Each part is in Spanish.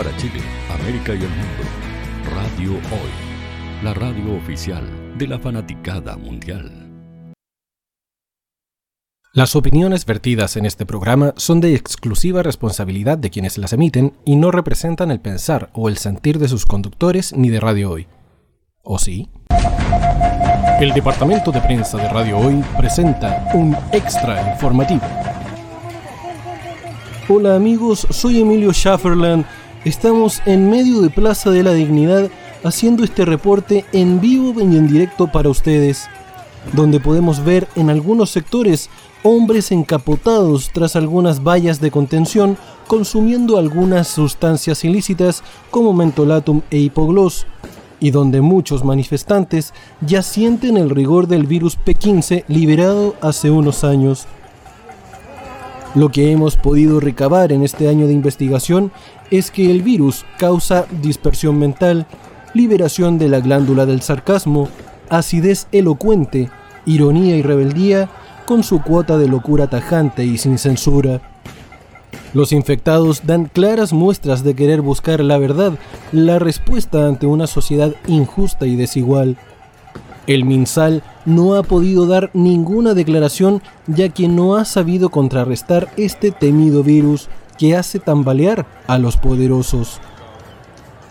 para Chile, América y el mundo. Radio Hoy, la radio oficial de la fanaticada mundial. Las opiniones vertidas en este programa son de exclusiva responsabilidad de quienes las emiten y no representan el pensar o el sentir de sus conductores ni de Radio Hoy. ¿O sí? El departamento de prensa de Radio Hoy presenta un extra informativo. Hola amigos, soy Emilio Schafferland. Estamos en medio de Plaza de la Dignidad haciendo este reporte en vivo y en directo para ustedes, donde podemos ver en algunos sectores hombres encapotados tras algunas vallas de contención consumiendo algunas sustancias ilícitas como mentolatum e hipogloss, y donde muchos manifestantes ya sienten el rigor del virus P15 liberado hace unos años. Lo que hemos podido recabar en este año de investigación es que el virus causa dispersión mental, liberación de la glándula del sarcasmo, acidez elocuente, ironía y rebeldía, con su cuota de locura tajante y sin censura. Los infectados dan claras muestras de querer buscar la verdad, la respuesta ante una sociedad injusta y desigual. El MinSal no ha podido dar ninguna declaración ya que no ha sabido contrarrestar este temido virus que hace tambalear a los poderosos.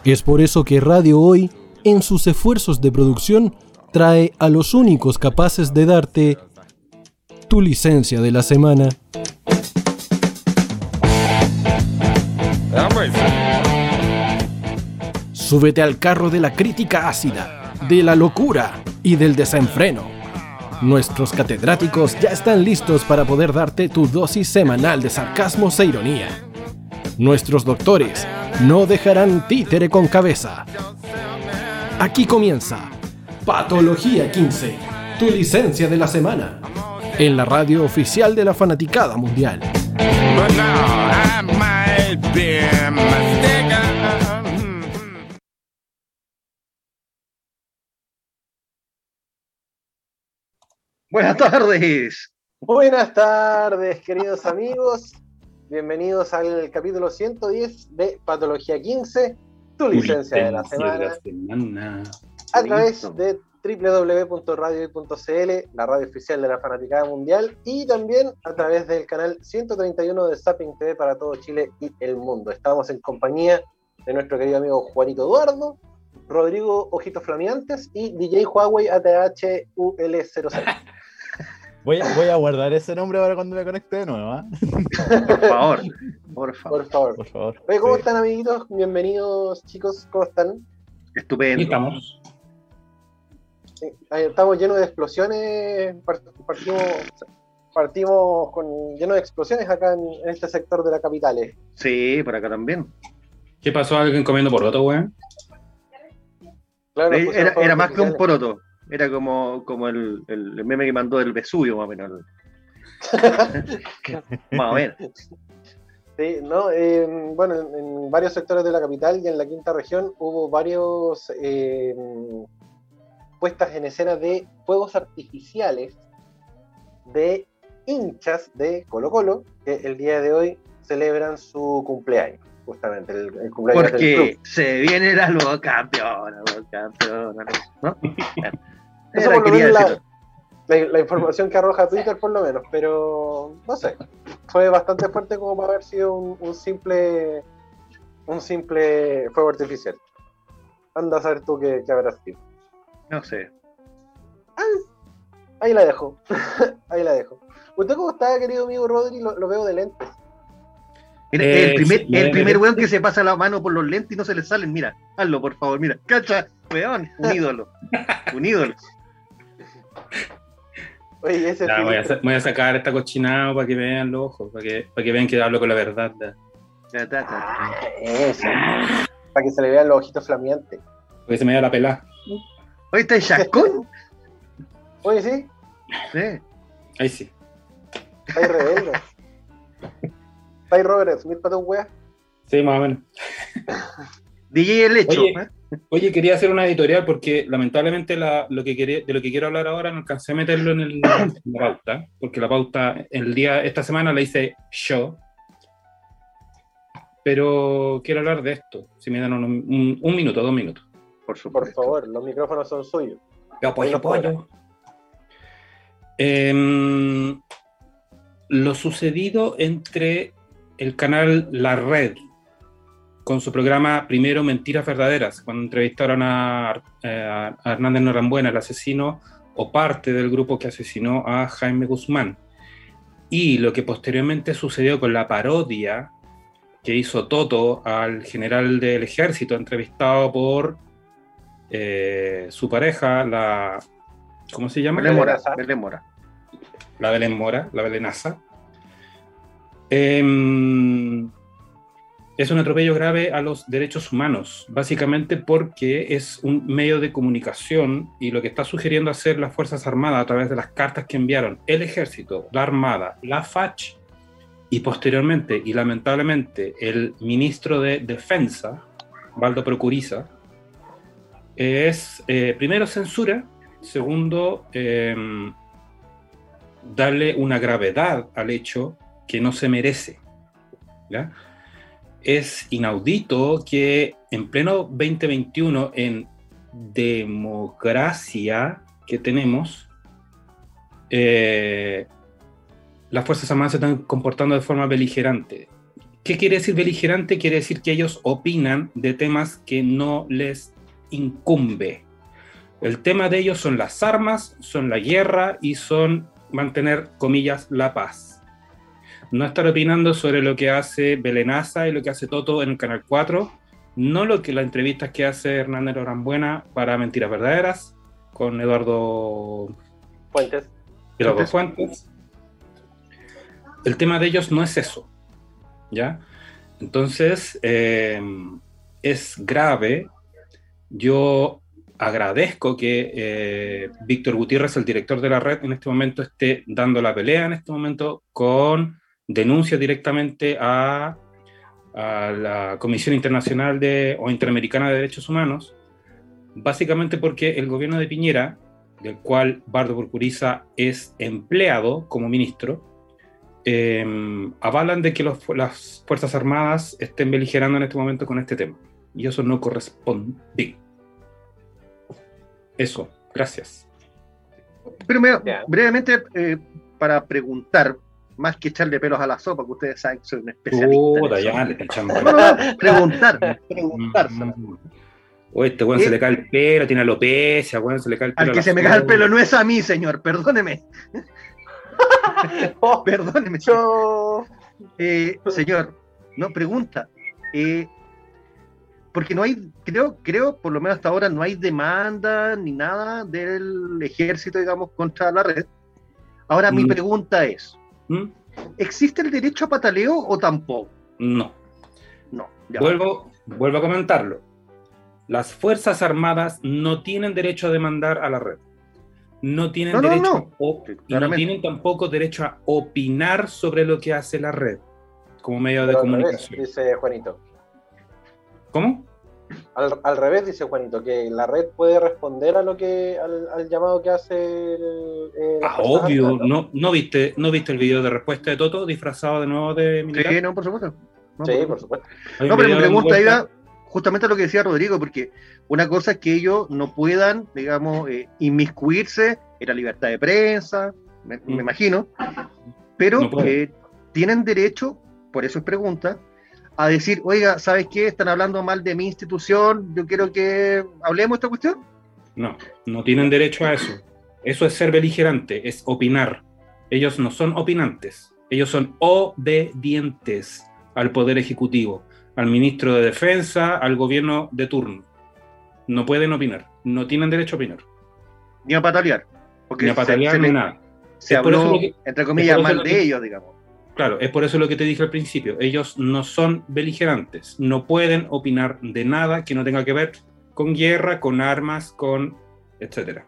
Es por eso que Radio Hoy, en sus esfuerzos de producción, trae a los únicos capaces de darte tu licencia de la semana. Súbete al carro de la crítica ácida, de la locura y del desenfreno. Nuestros catedráticos ya están listos para poder darte tu dosis semanal de sarcasmo e ironía. Nuestros doctores no dejarán títere con cabeza. Aquí comienza Patología 15, tu licencia de la semana, en la radio oficial de la fanaticada mundial. Buenas tardes. Buenas tardes, queridos amigos. Bienvenidos al capítulo 110 de Patología 15, tu licencia de la semana. A través de www.radio.cl, la radio oficial de la Fanaticada Mundial, y también a través del canal 131 de Zapping TV para todo Chile y el mundo. Estamos en compañía de nuestro querido amigo Juanito Eduardo, Rodrigo Ojitos Flameantes y DJ Huawei ATHUL06. Voy a, voy a guardar ese nombre para cuando me conecte de nuevo. ¿ah? Por favor, por favor. Por favor. Por favor. Oye, ¿cómo Sí. están, amiguitos? Bienvenidos, chicos. ¿Cómo están? Estupendo. estamos. Sí, Estamos llenos de explosiones. Part- Partimos, partimos con lleno de explosiones acá en, en este sector de la capital. eh. Sí, por acá también. ¿Qué pasó? ¿Alguien comiendo por otro, weón? Claro, pusieron Era, más que un poroto. Era como, como el, el meme que mandó del Vesubio, más o menos. más o menos. Sí, no, eh, bueno, en, en varios sectores de la capital y en la quinta región hubo varios eh, puestas en escena de fuegos artificiales de hinchas de Colo Colo que el día de hoy celebran su cumpleaños, justamente el, el cumpleaños del Porque club. se viene la nueva campeona, campeona, ¿no? Eso Era, por lo quería menos la-. La, la información que arroja Twitter por lo menos, pero no sé, fue bastante fuerte como para haber sido un, un simple un simple fuego artificial. Anda a saber tú qué, qué habrá sido. No sé. Ahí la dejo. Ahí la dejo. ¿Usted cómo está, querido amigo Rodri? Lo, lo veo de lentes. Mira, Eh, el primer, sí, el me- primer weón que se pasa la mano por los lentes y no se le salen, mira, hazlo por favor, mira, cacha, weón, un ídolo, un ídolo. Oye, ese Ya, voy, a, voy a sacar esta cochinada para que vean los ojos, para que, para que vean que hablo con la verdad. ya. Ya, ta, ta. Eso. Para que se le vean los ojitos flameantes. Porque se me da la pelada. Oye, está en Chascón. Oye, sí, Sí. Ahí sí. ahí rebelde. Está ahí Robert Smith para tu wea. Sí, más o menos. DJ El Hecho. Oye. ¿eh? Oye, quería hacer una editorial porque lamentablemente la- lo que quería, de lo que quiero hablar ahora no alcancé a meterlo en, el- en la pauta, porque la pauta el día, esta semana la hice yo. pero quiero hablar de esto. Si me dan un, un- un minuto, dos minutos. Por Por favor, los micrófonos son suyos. Yo apoyo, apoyo. Em, lo sucedido entre el canal La Red con su programa Primero Mentiras Verdaderas, cuando entrevistaron a, eh, a Hernández Norambuena, el asesino o parte del grupo que asesinó a Jaime Guzmán. Y lo que posteriormente sucedió con la parodia que hizo Toto al general del ejército, entrevistado por eh, su pareja, la. ¿Cómo se llama? Belén Mora, Belén Belén Mora. la Belén Mora, la Belenaza. Em, es un atropello grave a los derechos humanos, básicamente porque es un medio de comunicación y lo que está sugiriendo hacer las Fuerzas Armadas a través de las cartas que enviaron el ejército, la Armada, la FACH y posteriormente y lamentablemente el ministro de Defensa, Valdo Procuriza, es eh, primero censura, segundo em, darle una gravedad al hecho que no se merece. Es inaudito que en pleno 2021, en democracia que tenemos, eh, las Fuerzas Armadas se están comportando de forma beligerante. ¿Qué quiere decir beligerante? Quiere decir que ellos opinan de temas que no les incumbe. El tema de ellos son las armas, son la guerra y son mantener, comillas, la paz. No estar opinando sobre lo que hace Belenaza y lo que hace Toto en el Canal 4, no lo que las entrevistas que hace Hernández Orambuena para Mentiras Verdaderas con Eduardo Fuentes. Eduardo Fuentes. El tema de ellos no es eso, ¿ya? Entonces, eh, es grave. Yo agradezco que eh, Víctor Gutiérrez, el director de la red, en este momento esté dando la pelea en este momento con denuncia directamente a, a la Comisión Internacional de, o Interamericana de Derechos Humanos, básicamente porque el gobierno de Piñera, del cual Bardo Burcuriza es empleado como ministro, eh, avalan de que los- las Fuerzas Armadas estén beligerando en este momento con este tema. Y eso no corresponde. Eso, gracias. Pero me- Ya. brevemente, eh, para preguntar, más que echarle pelos a la sopa, que ustedes saben que soy un especialista. No, no, preguntar, preguntar. O este weón se le cae el pelo, tiene alopecia, weón, se le cae el pelo. Al que se me cae el pelo no es a mí, señor, perdóneme, Oh, perdóneme. yo- Eh, señor, no, pregunta. eh, porque no hay, creo, creo, por lo menos hasta ahora, no hay demanda ni nada del ejército, digamos, contra la red. Ahora, mi Mm. pregunta es, ¿Mm? ¿existe el derecho a pataleo o tampoco? No. No. ya. Vuelvo, vuelvo a comentarlo. Las Fuerzas Armadas no tienen derecho a demandar a la red. No tienen No, no, derecho no. Sí, y no tienen tampoco derecho a opinar sobre lo que hace la red como medio de Pero comunicación. dice Juanito. ¿Cómo? Al, al revés, dice Juanito, que la red puede responder a lo que al, al llamado que hace el, Ah, obvio. ¿no? ¿No, no, viste, ¿No viste el video de respuesta de Toto disfrazado de nuevo de militar? Sí, no, por supuesto. No, Sí, por por supuesto. No, pero dando pregunta iba justamente a lo que decía Rodrigo, porque una cosa es que ellos no puedan, digamos, eh, inmiscuirse en la libertad de prensa, me, me Mm. imagino, pero No eh, tienen derecho, por eso es pregunta, a decir, oiga, ¿sabes qué? Están hablando mal de mi institución, yo quiero que hablemos de esta cuestión. No, no tienen derecho a eso. Eso es ser beligerante, es opinar. Ellos no son opinantes, ellos son obedientes al Poder Ejecutivo, al ministro de Defensa, al gobierno de turno. No pueden opinar, no tienen derecho a opinar, Ni a patalear. Porque ni a patalear se, ni nada. se habló, que- entre comillas, mal de ellos, digamos. Claro, es por eso lo que te dije al principio. Ellos no son beligerantes, no pueden opinar de nada que no tenga que ver con guerra, con armas, con etcétera.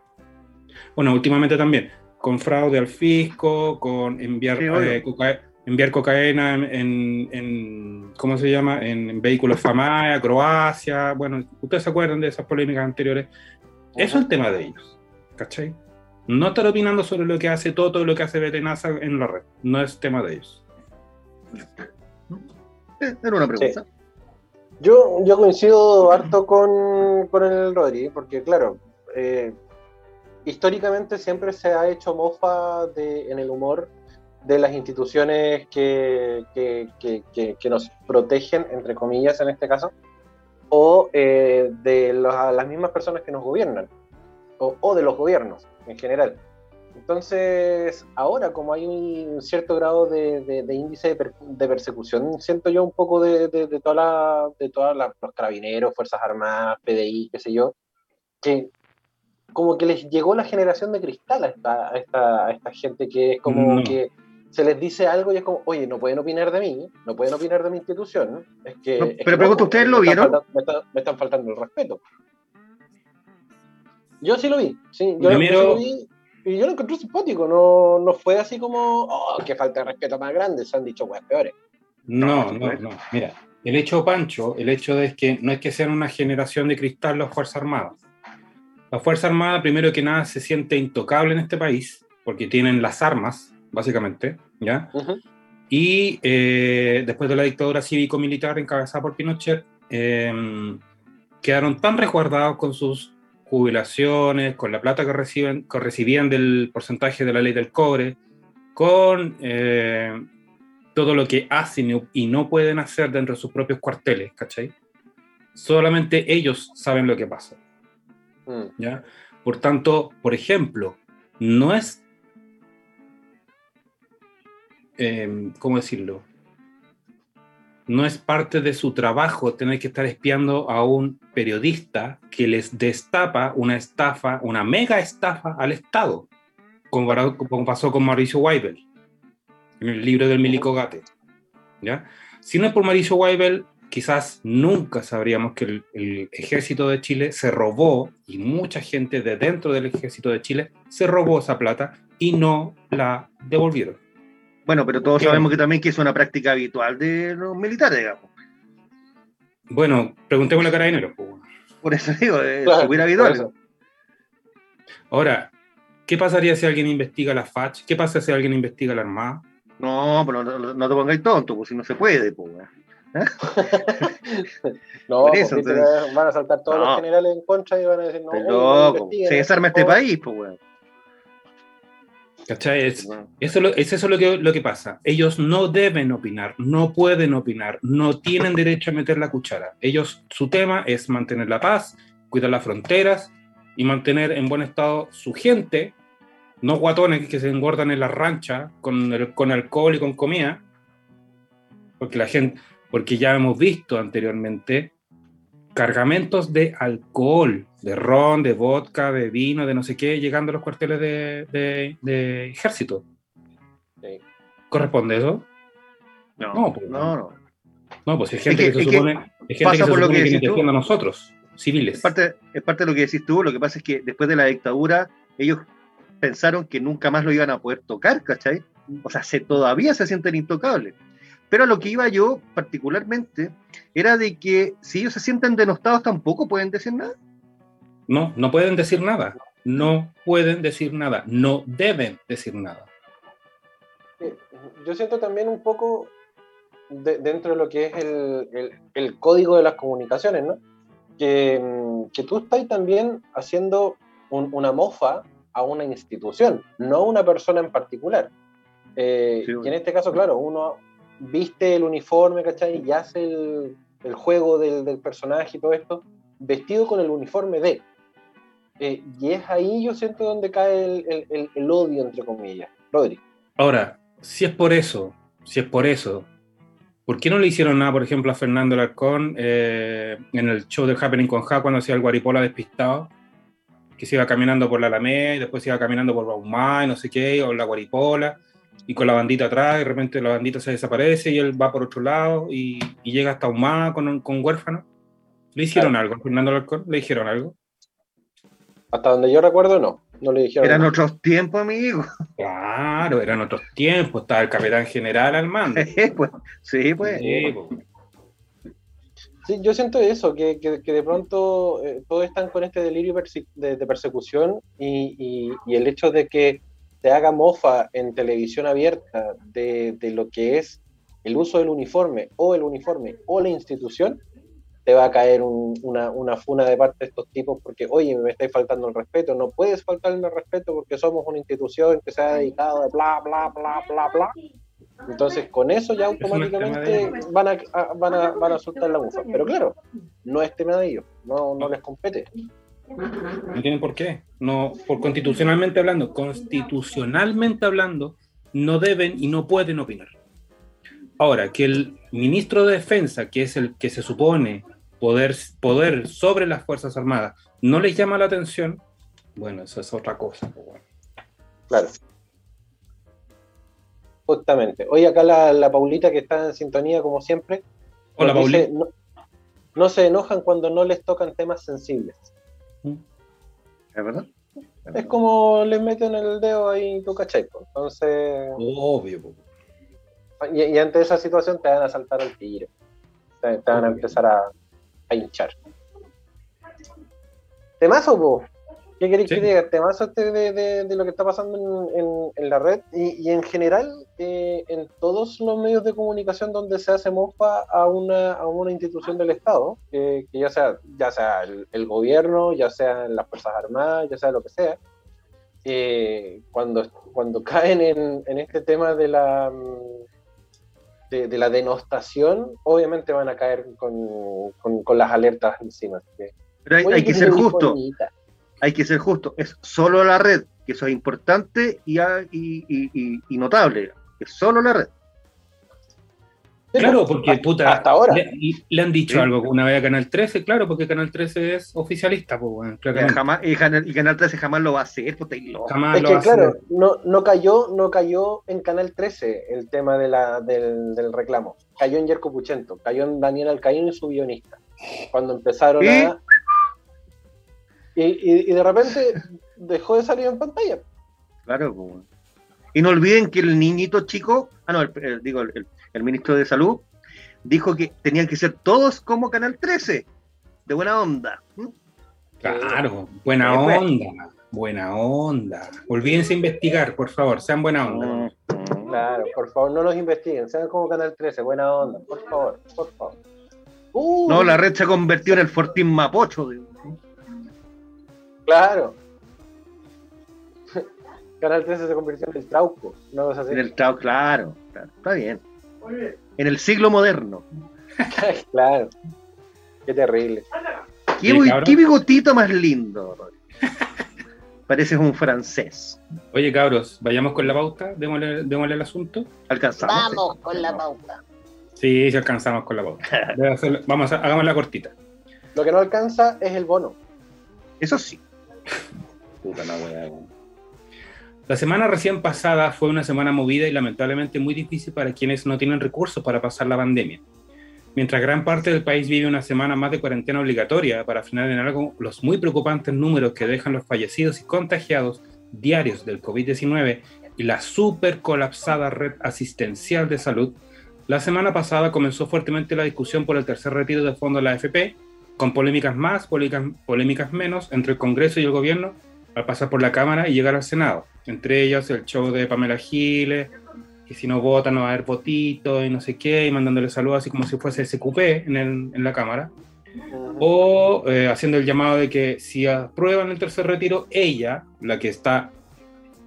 Bueno, últimamente también con fraude al fisco, con enviar Sí, eh, coca- enviar cocaína en, en- en- ¿cómo se llama? En vehículos FAMAE a Croacia. Bueno, ustedes se acuerdan de esas polémicas anteriores. Eso es el tema de ellos, ¿cachai? No estar opinando sobre lo que hace Toto, lo que hace Betenaza en la red. No es tema de ellos. Eh, Era una pregunta. Yo, yo coincido harto con, con el Rodri, porque claro, eh, históricamente siempre se ha hecho mofa de, en el humor de las instituciones que, que, que, que nos protegen, entre comillas en este caso, o eh, de las mismas personas que nos gobiernan, o, o de los gobiernos en general. Entonces, ahora como hay un cierto grado de, de, índice de, persecución, siento yo un poco de, de todas la, de todas los carabineros, Fuerzas Armadas, PDI, qué sé yo, que como que les llegó la generación de cristal a esta, a esta, a esta gente que es como que se les dice algo y es como, oye, no pueden opinar de mí, no pueden opinar de mi institución. Es que, pero pregunto, ¿ustedes lo vieron? me, están faltando el respeto. Yo sí lo vi, sí, yo, sí lo vi y yo lo encontré simpático, no, no fue así como, oh, que falta de respeto más grande, se han dicho cosas peores. No, no, no, mira, el hecho, Pancho, el hecho de que no es que sean una generación de cristal las Fuerzas Armadas. La Fuerza Armada, primero que nada, se siente intocable en este país, porque tienen las armas, básicamente, ¿ya? Y eh, después de la dictadura cívico-militar encabezada por Pinochet, eh, quedaron tan resguardados con sus jubilaciones, con la plata que, reciben, que recibían del porcentaje de la ley del cobre, con eh, todo lo que hacen y no pueden hacer dentro de sus propios cuarteles, ¿cachai? Solamente ellos saben lo que pasa. Mm. ¿ya? Por tanto, por ejemplo, no es, eh, ¿cómo decirlo? No es parte de su trabajo tener que estar espiando a un periodista que les destapa una estafa, una mega estafa al Estado, como, pasó con Mauricio Weibel en el libro del Milico Gate. ¿ya? Si no es por Mauricio Weibel, quizás nunca sabríamos que el, el, ejército de Chile se robó, y mucha gente de dentro del ejército de Chile se robó esa plata y no la devolvieron. Bueno, pero todos sabemos que también que es una práctica habitual de los militares, digamos. Bueno, preguntémosle a Carabineros. Pues, Por eso digo, es súper habitual. Ahora, ¿qué pasaría si alguien investiga la FACH? ¿Qué pasa si alguien investiga la Armada? No, pero no, no, te pongáis tonto, pues si no se puede, pues. ¿Eh? no, Por eso, entonces... van a saltar todos los generales en contra y van a decir, no, no se desarma este país, pues, weón. ¿Cachai? Es, eso, es eso lo que, lo que pasa. Ellos no deben opinar, no pueden opinar, no tienen derecho a meter la cuchara. Ellos, su tema es mantener la paz, cuidar las fronteras y mantener en buen estado su gente, no guatones que se engordan en la rancha con, el, con alcohol y con comida, porque la gente, porque ya hemos visto anteriormente cargamentos de alcohol, de ron, de vodka, de vino, de no sé qué, llegando a los cuarteles de, ejército. ¿Corresponde eso? No, no, pues, no, no. pues es gente que, se supone, es gente que se supone que, que a nosotros, civiles. Es parte, es parte de lo que decís tú, lo que pasa es que después de la dictadura, ellos pensaron que nunca más lo iban a poder tocar, ¿cachai? O sea, se, todavía se sienten intocables. Pero a lo que iba yo particularmente era de que si ellos se sienten denostados tampoco pueden decir nada. No, no pueden decir nada. No pueden decir nada. No deben decir nada. Yo siento también un poco dentro de lo que es el, código de las comunicaciones, ¿no? Que, mm, tú estás también haciendo una mofa a una institución, no a una persona en particular. Eh, y en este caso, claro, uno, viste el uniforme, ¿cachai? Y hace el, el juego del, del, personaje y todo esto, vestido con el uniforme de. Eh, y es ahí yo siento donde cae el, el, el, odio, entre comillas. Rodri. Ahora, si es por eso, si es por eso, ¿por qué no le hicieron nada, por ejemplo, a Fernando Larcón eh, en el show del Happening con Ja cuando hacía el Guaripola despistado? Que se iba caminando por la Alameda y después se iba caminando por Baumá y no sé qué, o la Guaripola y con la bandita atrás, y de repente la bandita se desaparece y él va por otro lado y, y llega hasta Humada con, con huérfano. ¿Le hicieron algo a Fernando Alarcón? ¿Le dijeron algo? Hasta donde yo recuerdo, no. No le dijeron Eran otros tiempos, amigo. Claro, eran otros tiempos. Estaba el capitán general al mando. pues, sí, pues. Sí, pues. Sí, yo siento eso, que, que, que de pronto eh, todos están con este delirio de, de persecución y, y, y, el hecho de que se haga mofa en televisión abierta de, de, lo que es el uso del uniforme o el uniforme o la institución, te va a caer un- una, una funa de parte de estos tipos porque, oye, me estáis faltando el respeto, no puedes faltarme el respeto porque somos una institución que se ha dedicado a bla, bla, bla, bla, bla. Entonces, con eso ya automáticamente van a, a- van, a, van a soltar la bufa. Pero claro, no es tema de ellos, no, no les compete. No tienen por qué. No, por constitucionalmente hablando, constitucionalmente hablando, no deben y no pueden opinar. Ahora, que el ministro de Defensa, que es el que se supone poder, poder sobre las Fuerzas Armadas, no les llama la atención, bueno, eso es otra cosa. pues, bueno. Claro. Justamente. Hoy acá la, la Paulita que está en sintonía como siempre. Hola, nos dice, Pauli. No, no se enojan cuando no les tocan temas sensibles. ¿Es verdad? Es como les meten el dedo ahí, tú cachai. Entonces, Obvio. Y, y ante esa situación te van a saltar el tiro. Te, te van a empezar a, a hinchar. Temazo, po. ¿Qué queréis Sí. que diga? Temazo este de, de- de lo que está pasando en, en- en la red y, y en general eh, en todos los medios de comunicación donde se hace mofa a una, a una institución del Estado, que, que ya sea, ya sea el, el gobierno, ya sea las Fuerzas Armadas, ya sea lo que sea, eh, cuando, cuando caen en, en este tema de la, de, de la denostación, obviamente van a caer con, con- con las alertas encima. Pero hay, que ser bonita. justo. Hay que ser justo. Es solo la red, que eso es importante y, y, y- y- y notable. Es solo la red. Claro, porque hasta- puta, hasta ahora. Le, le han dicho Sí. algo una vez a Canal 13, claro, porque Canal 13 es oficialista, pues, bueno. Jamás, y, Canal, y Canal 13 jamás lo va a hacer. puta, y lo- Jamás Es lo que claro, no, no cayó, no cayó en Canal 13 el tema de la, del, del reclamo. Cayó en Yerko Puchento, cayó en Daniel Alcaíno y su guionista. Cuando empezaron ¿Y? a. Y, y- y de repente dejó de salir en pantalla. Claro, pues, bueno. Y no olviden que el niñito chico, ah, no, el, el- digo, el, el ministro de Salud, dijo que tenían que ser todos como Canal 13, de buena onda. ¿Mm? Claro, buena Sí, pues. onda, buena onda. Olvídense investigar, por favor, sean buena onda. Claro, por favor, no nos investiguen, sean como Canal 13, buena onda, por favor, por favor. Uh, No, la red se convirtió en el Fortín Mapocho. digo. Claro. Canal 13 se convirtió en el Trauco, no es así. En el claro, claro, está bien. En el siglo moderno. claro. Qué terrible. ¿Qué, Sí, bigotito más lindo. Pareces un francés. Oye, cabros, vayamos con la pauta, démosle, démosle el asunto. Alcanzamos. Vamos con la pauta. Sí, si alcanzamos con la pauta. Voy a hacer- vamos a, hagámosla cortita. Lo que no alcanza es el bono. Eso sí. Puta la wea. La semana recién pasada fue una semana movida y lamentablemente muy difícil para quienes no tienen recursos para pasar la pandemia. Mientras gran parte del país vive una semana más de cuarentena obligatoria para frenar en algo los muy preocupantes números que dejan los fallecidos y contagiados diarios del COVID-19 y la super colapsada red asistencial de salud, la semana pasada comenzó fuertemente la discusión por el tercer retiro de fondo de la AFP, con polémicas más, polémicas, polémicas menos entre el Congreso y el gobierno al pasar por la Cámara y llegar al Senado. Entre ellas el show de Pamela Giles, que si no votan no va a haber votito y no sé qué, y mandándole saludos así como si fuese SQP en, el- en la Cámara. O eh, haciendo el llamado de que si aprueban el tercer retiro, ella, la que está,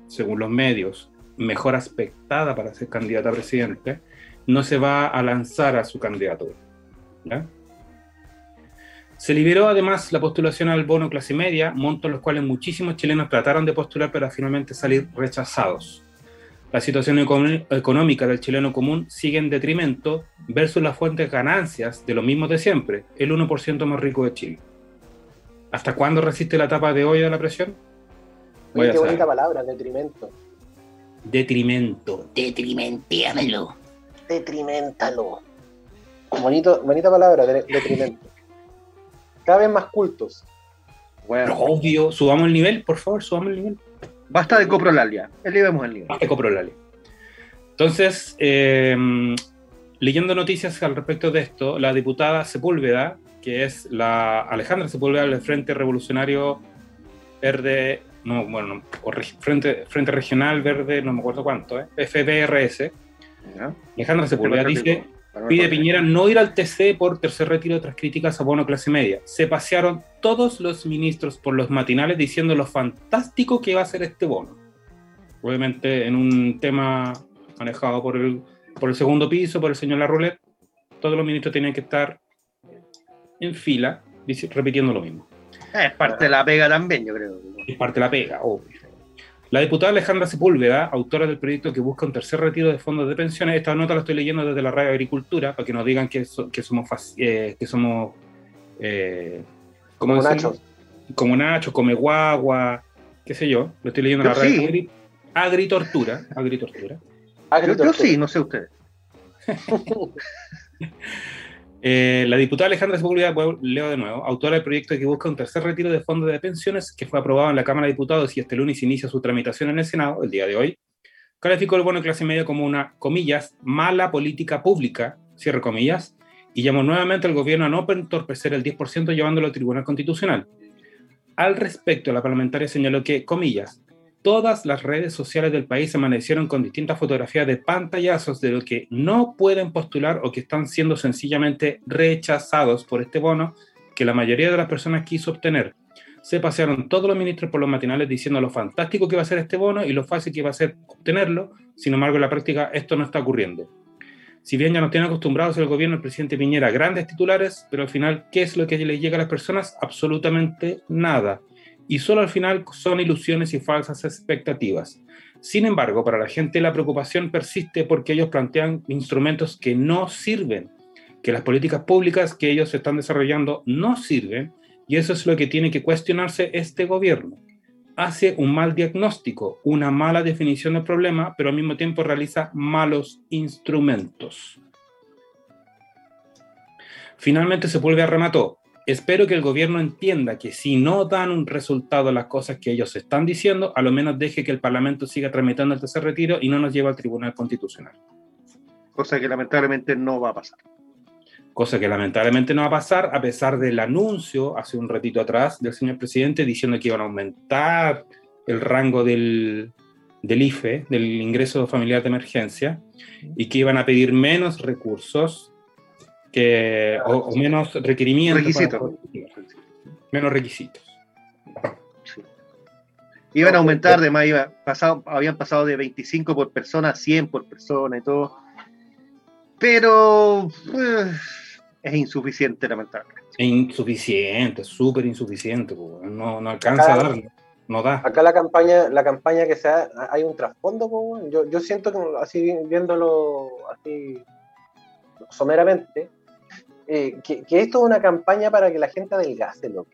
según los medios, mejor aspectada para ser candidata a presidente, no se va a lanzar a su candidatura. ¿ya? Se liberó además la postulación al bono clase media, montos los cuales muchísimos chilenos trataron de postular para finalmente salir rechazados. La situación económica del chileno común sigue en detrimento versus las fuentes ganancias de los mismos de siempre, el 1% más rico de Chile. ¿Hasta cuándo resiste la tapa de olla de la presión? Voy Oye, qué bonita palabra, detrimento. Detrimento. Detrimentíamelo. Detrimentalo. Bonito, bonita palabra, de- detrimento. Cada vez más cultos. Bueno, Obvio, subamos el nivel, por favor, subamos el nivel. basta de coprolalia. Elevemos el nivel. Basta de coprolale. Entonces, eh, leyendo noticias al respecto de esto, la diputada Sepúlveda, que es la Alejandra Sepúlveda del Frente Revolucionario Verde, no, bueno, no, o Frente, Frente Regional Verde, no me acuerdo cuánto, ¿eh? FBRS, ¿Ya? Alejandra Sepúlveda dice, Pide Rodríguez. Piñera no ir al TC por tercer retiro tras críticas a bono clase media. Se pasearon todos los ministros por los matinales diciendo lo fantástico que va a ser este bono. Obviamente en un tema manejado por el, por el segundo piso, por el señor Larroulet, todos los ministros tenían que estar en fila repitiendo lo mismo. Eh, Es parte de la pega también, yo creo. Es parte de la pega, obvio. La diputada Alejandra Sepúlveda, autora del proyecto que busca un tercer retiro de fondos de pensiones, esta nota la estoy leyendo desde la radio Agricultura, para que nos digan que, so- que somos, eh, que somos eh, ¿cómo Como? Nachos. Como Nacho, come guagua, qué sé yo. Lo estoy leyendo en la radio sí. Agri- Agritortura. Agritortura. Ah, Yo, yo sí, no sé ustedes. Eh, la diputada Alejandra Sepúlveda, leo de nuevo, autora del proyecto que busca un tercer retiro de fondos de pensiones que fue aprobado en la Cámara de Diputados y este lunes inicia su tramitación en el Senado, el día de hoy, calificó el bono de clase media como una, comillas, mala política pública, cierre comillas, y llamó nuevamente al gobierno a no entorpecer el 10% llevándolo al Tribunal Constitucional. Al respecto, la parlamentaria señaló que, comillas, todas las redes sociales del país amanecieron con distintas fotografías de pantallazos de lo que no pueden postular o que están siendo sencillamente rechazados por este bono que la mayoría de las personas quiso obtener. Se pasearon todos los ministros por los matinales diciendo lo fantástico que va a ser este bono y lo fácil que va a ser obtenerlo. Sin embargo, en la práctica esto no está ocurriendo. Si bien ya nos tiene acostumbrados el gobierno, el presidente Piñera, a grandes titulares, pero al final, ¿qué es lo que le llega a las personas? Absolutamente nada y solo al final son ilusiones y falsas expectativas. Sin embargo, para la gente la preocupación persiste porque ellos plantean instrumentos que no sirven, que las políticas públicas que ellos están desarrollando no sirven, y eso es lo que tiene que cuestionarse este gobierno. Hace un mal diagnóstico, una mala definición del problema, pero al mismo tiempo realiza malos instrumentos. Finalmente Sepúlveda remató, espero que el gobierno entienda que si no dan un resultado a las cosas que ellos están diciendo, a lo menos deje que el Parlamento siga tramitando el tercer retiro y no nos lleve al Tribunal Constitucional. Cosa que lamentablemente no va a pasar. Cosa que lamentablemente no va a pasar, a pesar del anuncio hace un ratito atrás del señor presidente diciendo que iban a aumentar el rango del, del IFE, del ingreso familiar de emergencia, y que iban a pedir menos recursos que, o, o menos requerimientos. Requisitos. menos requisitos. Sí. Iban a aumentar, de más, iba, pasado, habían pasado de 25 por persona a 100 por persona y todo. Pero eh, es insuficiente, lamentablemente. Es insuficiente, súper insuficiente, no, no alcanza a Acá- dar, no da. Acá la campaña, la campaña que se ha, hay un trasfondo, yo, yo siento que así vi- viéndolo así someramente, eh, que, que esto es una campaña para que la gente adelgace, loco.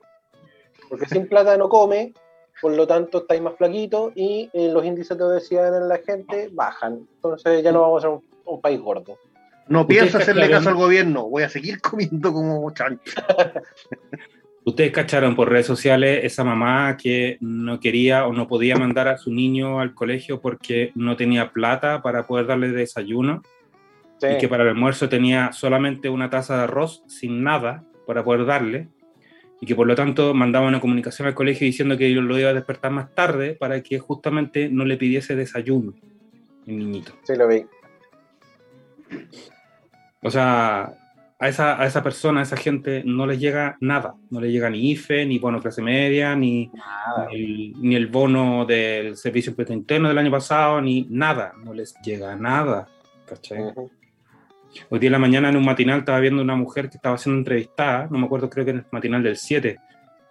Porque sin plata no come, por lo tanto estáis más flaquitos y eh, los índices de obesidad en la gente bajan. Entonces ya no vamos a ser un, un país gordo. No pienso hacerle cacharon- caso al gobierno, voy a seguir comiendo como chancho. Ustedes cacharon por redes sociales esa mamá que no quería o no podía mandar a su niño al colegio porque no tenía plata para poder darle desayuno Sí. y que para el almuerzo tenía solamente una taza de arroz sin nada para poder darle y que por lo tanto mandaba una comunicación al colegio diciendo que lo iba a despertar más tarde para que justamente no le pidiese desayuno el niñito. Sí, lo vi. O sea, a esa, a esa persona, a esa gente no les llega nada, no le llega ni IFE, ni bono clase media, ni, ni el, ni el bono del servicio interno del año pasado, ni nada, no les llega nada. ¿cachai? Ujú. Hoy día en la mañana en un matinal estaba viendo una mujer que estaba siendo entrevistada, no me acuerdo, creo que en el matinal del 7,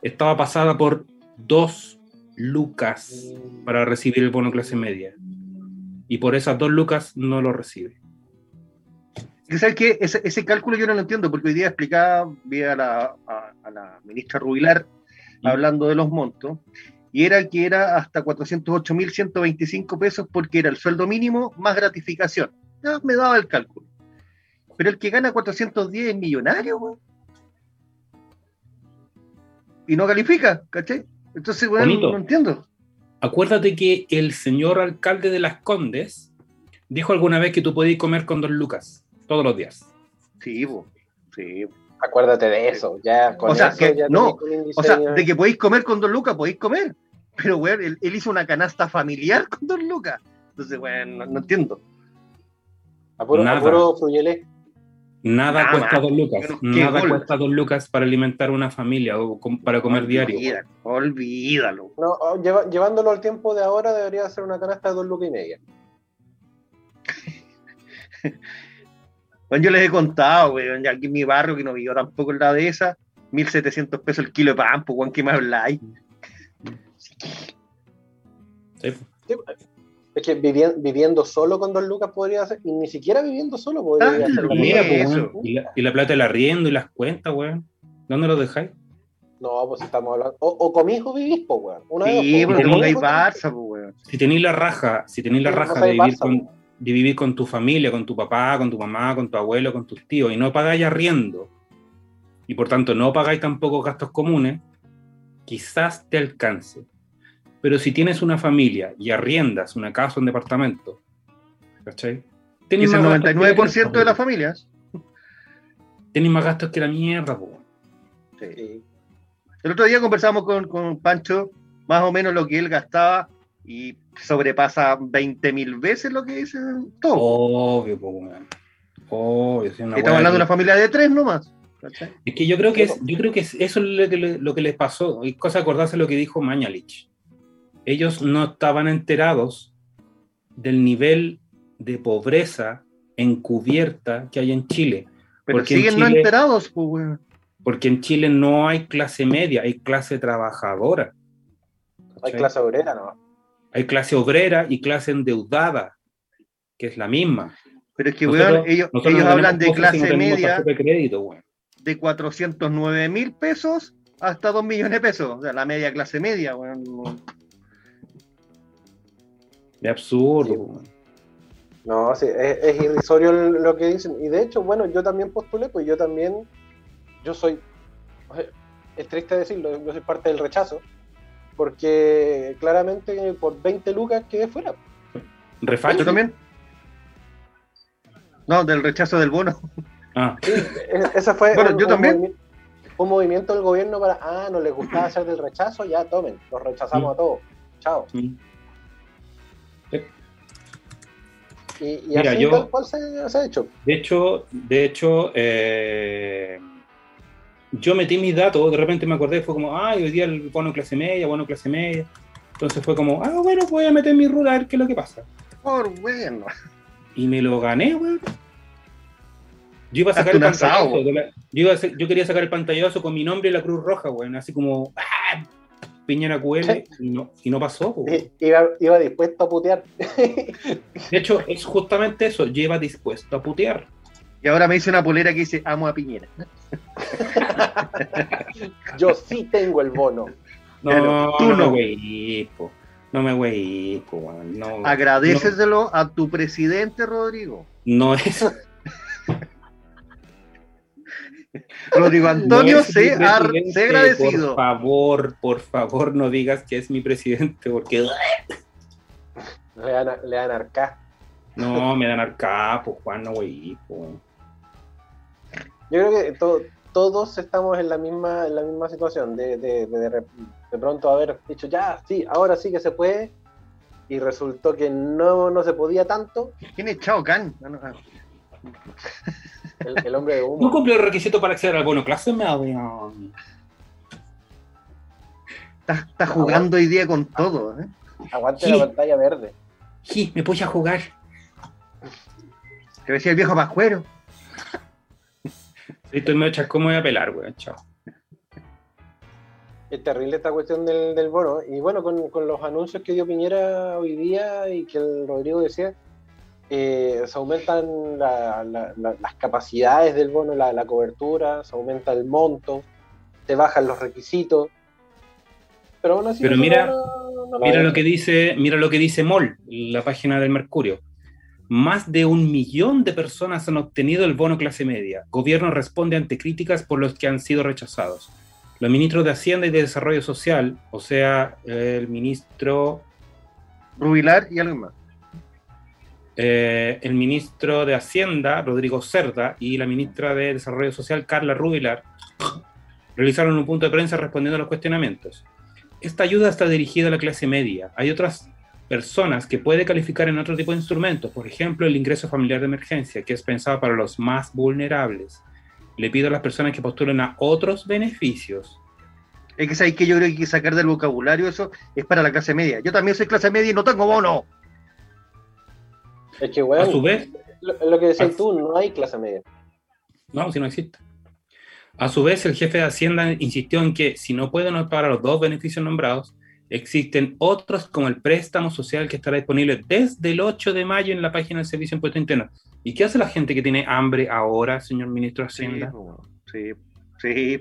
estaba pasada por dos lucas para recibir el bono clase media. Y por esas dos lucas no lo recibe. Y ¿Sabes qué? Ese, ese cálculo yo no lo entiendo, porque hoy día explicaba, vi a la, a, a la ministra Rubilar Mm. hablando de los montos, y era que era hasta 408.125 pesos porque era el sueldo mínimo más gratificación. Ya me daba el cálculo. Pero el que gana 410 es millonario, weón. Y no califica, ¿cachai? Entonces, weón, Bonito. no entiendo. Acuérdate que el señor alcalde de Las Condes dijo alguna vez que tú podías comer con dos lucas todos los días. Sí, sí. Acuérdate de eso. Ya, con O sea, eso que ya no, O sea, de- que podéis comer con dos lucas, podéis comer. Pero, weón, él, él hizo una canasta familiar con dos lucas. Entonces, weón, no, no entiendo. nada. Nada Nada. cuesta dos lucas. Nada gol. cuesta dos lucas para alimentar una familia o com- para comer diario. Olvídalo, olvídalo. No, oh, lleva- llevándolo al tiempo de ahora, debería ser una canasta de dos lucas y media. Bueno, yo les he contado, weón, aquí en mi barrio, que no vivo tampoco en la de esa, 1700 pesos el kilo de pan, pues, weón, ¿qué me habláis? Sí. Es que vivi- viviendo solo con dos lucas podría ser, y ni siquiera viviendo solo podría Ah, ser. la Mira, Eso. pues, weón, y, la, y la plata del arriendo y las cuentas, weón. ¿Dónde lo dejáis? No, pues estamos hablando. O, o comís o vivís, pues, weón. Una de dos, Sí, po. pero te ¿Cómo? pongáis Barça, pues, weón. Si tenéis la raja, si tenéis la raja no de vivir, Barça, con, po. de vivir con tu familia, con tu papá, con tu mamá, con tu abuelo, con tus tíos, y no pagáis arriendo, y por tanto no pagáis tampoco gastos comunes, quizás te alcance. Pero si tienes una familia y arriendas una casa o un departamento, ¿cachai? Y Tenéis es el más gastos que la 99% de las familias. Tenéis más gastos que la mierda, po. Sí. El otro día conversamos con, con Pancho más o menos lo que él gastaba y sobrepasa 20 mil veces lo que dicen todos. Obvio, po, weón. Obvio, sí, una Estamos hablando de una familia de tres nomás. ¿cachai? Es que yo creo que, es, yo creo que es- eso es lo que, le- lo que les pasó. Y cosa de acordarse lo que dijo Mañalich. Ellos no estaban enterados del nivel de pobreza encubierta que hay en Chile. Pero Porque en siguen no Chile- enterados, pues, weón. Porque en Chile no hay clase media, hay clase trabajadora. Hay ¿cachai? clase obrera, ¿no? Hay clase obrera y clase endeudada, que es la misma. Pero es que, Nosotros- weón, ellos, nosotros ellos no hablan de no clase media de crédito, weón. de 409 mil pesos hasta 2 millones de pesos. O sea, la media clase media, weón. Es absurdo, Sí. No, sí, es, es irrisorio lo que dicen. Y de hecho, bueno, yo también postulé, pues yo también, yo soy, es triste decirlo, yo soy parte del rechazo, porque claramente por 20 lucas quedé fuera. Refacho ¿Tú también? No, del rechazo del bono. Ah, Sí, e- ese fue Bueno, un, yo un también. un movimiento del gobierno para, ah, no les gustaba hacer del rechazo, ya tomen, los rechazamos Mm. a todos. Chao. Y, y Mira, así yo- tal cual se, se ha hecho. De hecho, de hecho, eh, yo metí mis datos, de repente me acordé, fue como, ay, hoy día el bono clase media, bono clase media. Entonces fue como, ah, bueno, voy a meter mi rula a ver qué es lo que pasa. Por bueno. Y me lo gané, weón. Yo iba a sacar el pantallazo. la- yo, iba a yo quería sacar el pantallazo con mi nombre y la Cruz Roja, weón. Así como, ah, Piñera QL, y no, y no pasó, Iba, iba dispuesto a putear. De hecho, es justamente eso, lleva dispuesto a putear. Y ahora me hice una polera que dice amo a Piñera. Yo sí tengo el bono. No, Pero tú no, no. me güey, po. No me güey, po. No, Agradeceselo a tu presidente, Rodrigo. no es. Rodrigo Antonio, no sé, agradecido. Por favor, por favor, no digas que es mi presidente, porque Le dan, a- le dan arca. no me dan arca, pues Juan, no güey, po. Yo creo que to- todos estamos en la misma, en la misma situación de, de, de, de- de pronto haber dicho, ya, sí, ahora sí que se puede, y resultó que no, no se podía tanto. ¿Quién es Chao Can? No, ah. El, el hombre de No humo. cumplió el requisito para acceder al bono clase media. Está, está jugando hoy día con todo. ¿eh? Aguante Sí. la pantalla verde. Sí, me voy a jugar. Te decía el viejo Pascuero. Sí, estoy medio chasco, me voy a pelar, weón. Chao. Es terrible esta cuestión del, del bono. Y bueno, con, con los anuncios que dio Piñera hoy día y que el Rodrigo decía, eh, se aumentan la- la- la- las capacidades del bono, la, la cobertura, se aumenta el monto, se bajan los requisitos. Pero aún así, Pero mira- no- no- no Mira lo que dice, mira lo que dice MOL, la página del Mercurio. Más de un millón de personas han obtenido el bono clase media. Gobierno responde ante críticas por los que han sido rechazados. Los ministros de Hacienda y de Desarrollo Social, o sea, el ministro, Rubilar y algo más. Eh, el ministro de Hacienda, Rodrigo Cerda, y la ministra de Desarrollo Social, Carla Rubilar, realizaron un punto de prensa respondiendo a los cuestionamientos. Esta ayuda está dirigida a la clase media. Hay otras personas que puede calificar en otro tipo de instrumentos, por ejemplo, el ingreso familiar de emergencia, que es pensado para los más vulnerables. Le pido a las personas que postulen a otros beneficios. Es que que yo creo que hay que sacar del vocabulario eso es para la clase media. Yo también soy clase media y no tengo bono. Es que, A su vez, lo, lo que decías tú, no hay clase media. no, si no existe. A su vez, el jefe de Hacienda insistió en que si no pueden a los dos beneficios nombrados, existen otros como el préstamo social que estará disponible desde el 8 de mayo en la página del Servicio de Impuesto Interno. ¿Y qué hace la gente que tiene hambre ahora, señor ministro de Sí, Hacienda? po, sí, sí.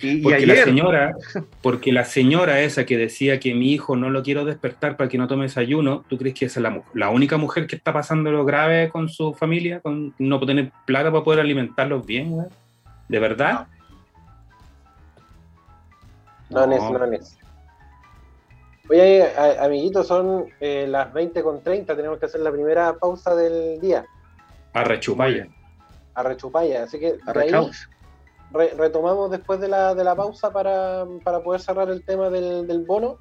Y Porque la señora, porque la señora esa que decía que mi hijo no lo quiero despertar para que no tome desayuno, ¿tú crees que esa es la, la única mujer que está pasando lo grave con su familia, con no tener plata para poder alimentarlos bien, güey? ¿De verdad? No, No. es, no es. Oye, a- amiguitos, son eh, las 20 con 30, tenemos que hacer la primera pausa del día, A rechupalla. a rechupalla, así que de ahí. Re- retomamos después de la, de la pausa para, para poder cerrar el tema del, del bono,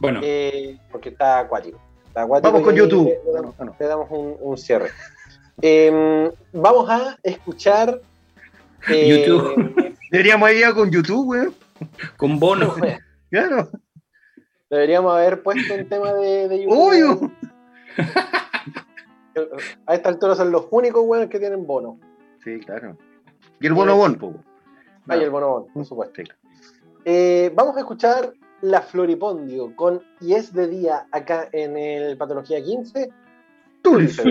Bueno, eh, porque está acuático. Está acuático Vamos con YouTube. Le, le damos, Ah, no. le damos un, un cierre. Eh, vamos a escuchar... eh, YouTube. Deberíamos ir a con YouTube, weón. con bono. Claro. Deberíamos haber puesto un tema de, de YouTube. Obvio. A esta altura son los únicos buenos que tienen bono. Sí, claro. Y el bono bon, po. Ah, y el bono, por supuesto. Eh, vamos a escuchar La Floripondio con Y es de día acá en el Patología 15. Tú, Cerca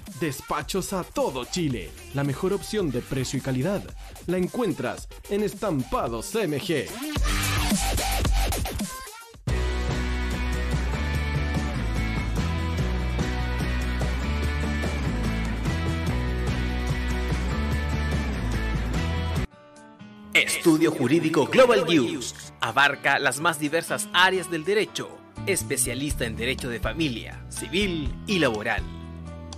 Despachos a todo Chile. La mejor opción de precio y calidad la encuentras en Estampados MG. Estudio Jurídico Global News abarca las más diversas áreas del derecho, especialista en derecho de familia, civil y laboral.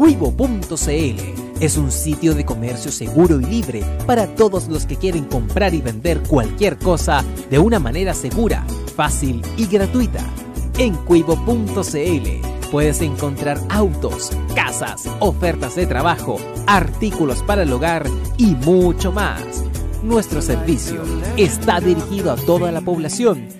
Cuivo.cl es un sitio de comercio seguro y libre para todos los que quieren comprar y vender cualquier cosa de una manera segura, fácil y gratuita. En cuivo.cl puedes encontrar autos, casas, ofertas de trabajo, artículos para el hogar y mucho más. Nuestro servicio está dirigido a toda la población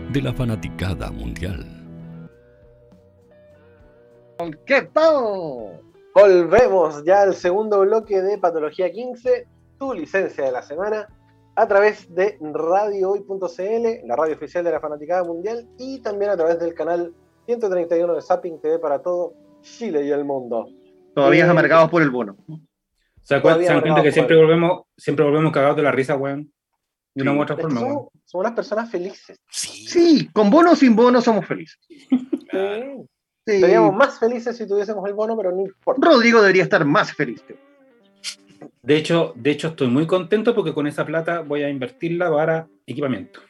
de la fanaticada mundial. ¿Qué tal? Volvemos ya al segundo bloque de Patología 15, tu licencia de la semana, a través de radiohoy.cl, la radio oficial de la fanaticada mundial, y también a través del canal 131 de Zapping TV para todo Chile y el mundo. Todavía eh, amargados por el bono. ¿Se dan cuenta que siempre volvemos, siempre volvemos cagados de la risa, weón? De una u otra forma, somos, somos, unas personas felices. Sí. sí, con bono o sin bono somos felices. Sí. Seríamos más felices si tuviésemos el bono, pero no importa. Rodrigo debería estar más feliz. De hecho, de hecho, estoy muy contento porque con esa plata voy a invertirla para equipamiento.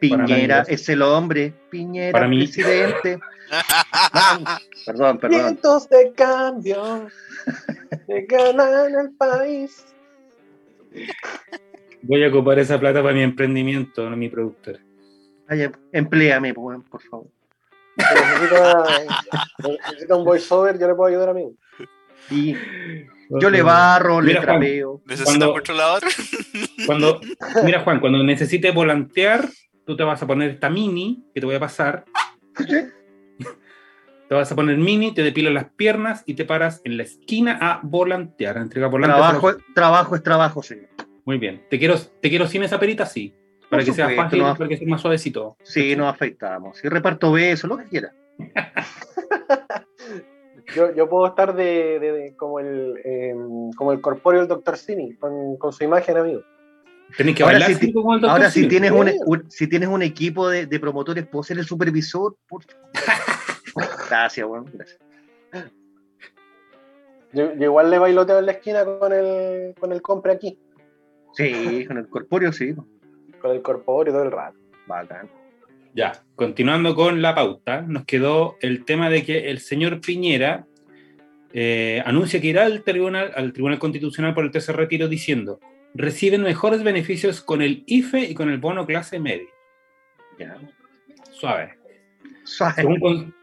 Piñera es el hombre. Piñera, para presidente. perdón, perdón. Vientos de cambio que ganan el país. Voy a ocupar esa plata para mi emprendimiento, no mi productor. Vaya, empléame, por favor. necesita, un voiceover, yo le puedo ayudar a mí. Sí. Yo le barro, le trapeo. ¿Necesita controlador? Cuando, mira, Juan, cuando necesites volantear, tú te vas a poner esta mini que te voy a pasar. Te vas a poner mini, te depilas las piernas y te paras en la esquina a volantear, a entregar Trabajo, trabajo es trabajo, sí. Muy bien. ¿Te quiero, ¿Te quiero sin esa perita? Sí. Para que sea fácil, para que sea más suavecito. Sí, nos afeitamos. Y reparto besos, lo que quiera. yo, yo, puedo estar de, de, como el em, como el corpóreo del Dr. Simi, con, con, su imagen, amigo. Tenés que ahora, si, como el ahora si, tienes un, si tienes un equipo de, de promotores, ¿puedo ser el supervisor? Por... gracias, bueno, gracias. Yo, yo, igual le bailoteo en la esquina con el, con el compre aquí. Sí, con el corpóreo, sí con el corpóreo todo el rato. Bacán. Ya, continuando con la pauta, nos quedó el tema de que el señor Piñera eh, anuncia que irá al tribunal, al Tribunal Constitucional por el tercer retiro diciendo reciben mejores beneficios con el IFE y con el bono clase media. Ya. Suave. Suave. Según,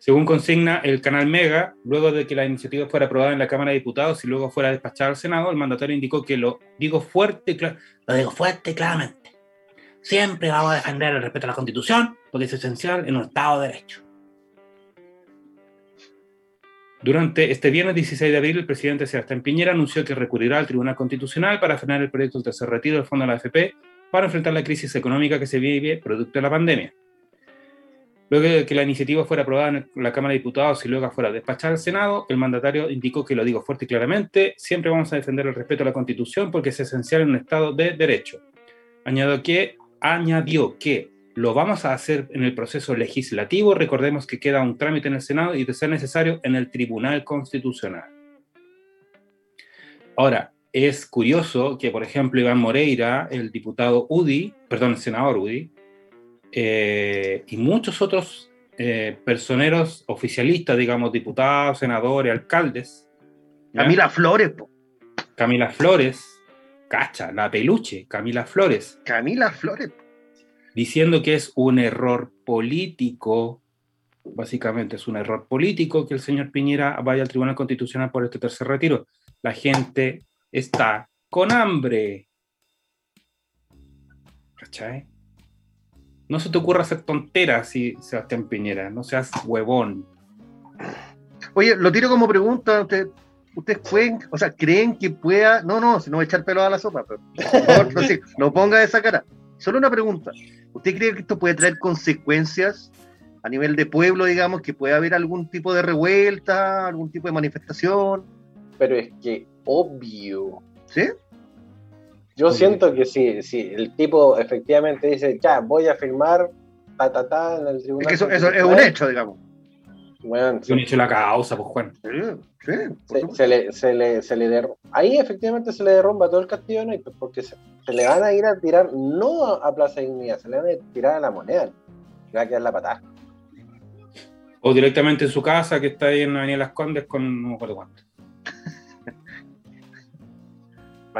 según, consigna el canal Mega, luego de que la iniciativa fuera aprobada en la Cámara de Diputados y luego fuera despachada al Senado, el mandatario indicó que lo digo fuerte, lo digo fuerte y claramente. Siempre vamos a defender el respeto a la Constitución porque es esencial en un Estado de Derecho. Durante este viernes 16 de abril, el presidente Sebastián Piñera anunció que recurrirá al Tribunal Constitucional para frenar el proyecto del tercer retiro del Fondo de la AFP para enfrentar la crisis económica que se vive producto de la pandemia. Luego de que la iniciativa fuera aprobada en la Cámara de Diputados y luego fuera despachada al Senado, el mandatario indicó que lo digo fuerte y claramente, siempre vamos a defender el respeto a la Constitución porque es esencial en un Estado de Derecho. Añadió que, añadió que lo vamos a hacer en el proceso legislativo, recordemos que queda un trámite en el Senado y de ser necesario en el Tribunal Constitucional. Ahora, es curioso que, por ejemplo, Iván Moreira, el diputado UDI, perdón, el senador UDI, eh, y muchos otros eh, personeros oficialistas, digamos, diputados, senadores, alcaldes. Camila Flores, Camila Flores, cacha, la peluche, Camila Flores. Camila Flores. Diciendo que es un error político, básicamente es un error político que el señor Piñera vaya al Tribunal Constitucional por este tercer retiro. La gente está con hambre. ¿Cachai? No se te ocurra hacer tonteras, Sebastián Piñera, no seas huevón. Oye, lo tiro como pregunta, ustedes pueden, o sea, creen que pueda, no, no, si no voy a echar pelo a la sopa, pero no, no ponga esa cara. Solo una pregunta, ¿usted cree que esto puede traer consecuencias a nivel de pueblo, digamos, que puede haber algún tipo de revuelta, algún tipo de manifestación? Pero es que obvio. ¿Sí? Yo siento que si, si el tipo efectivamente dice, ya, voy a firmar ta, ta, ta en el tribunal. Es que eso, eso es un hecho, digamos. Bueno, un hecho la causa, pues Juan. Sí, sí, se, le, se, le, se le Ahí efectivamente se le derrumba todo el castillo ¿no? porque se, le van a ir a tirar, no a, Plaza Dignidad, se le van a tirar a la moneda. Y va a quedar la patada. O directamente en su casa, que está ahí en Avenida Las Condes, con no me acuerdo cuánto.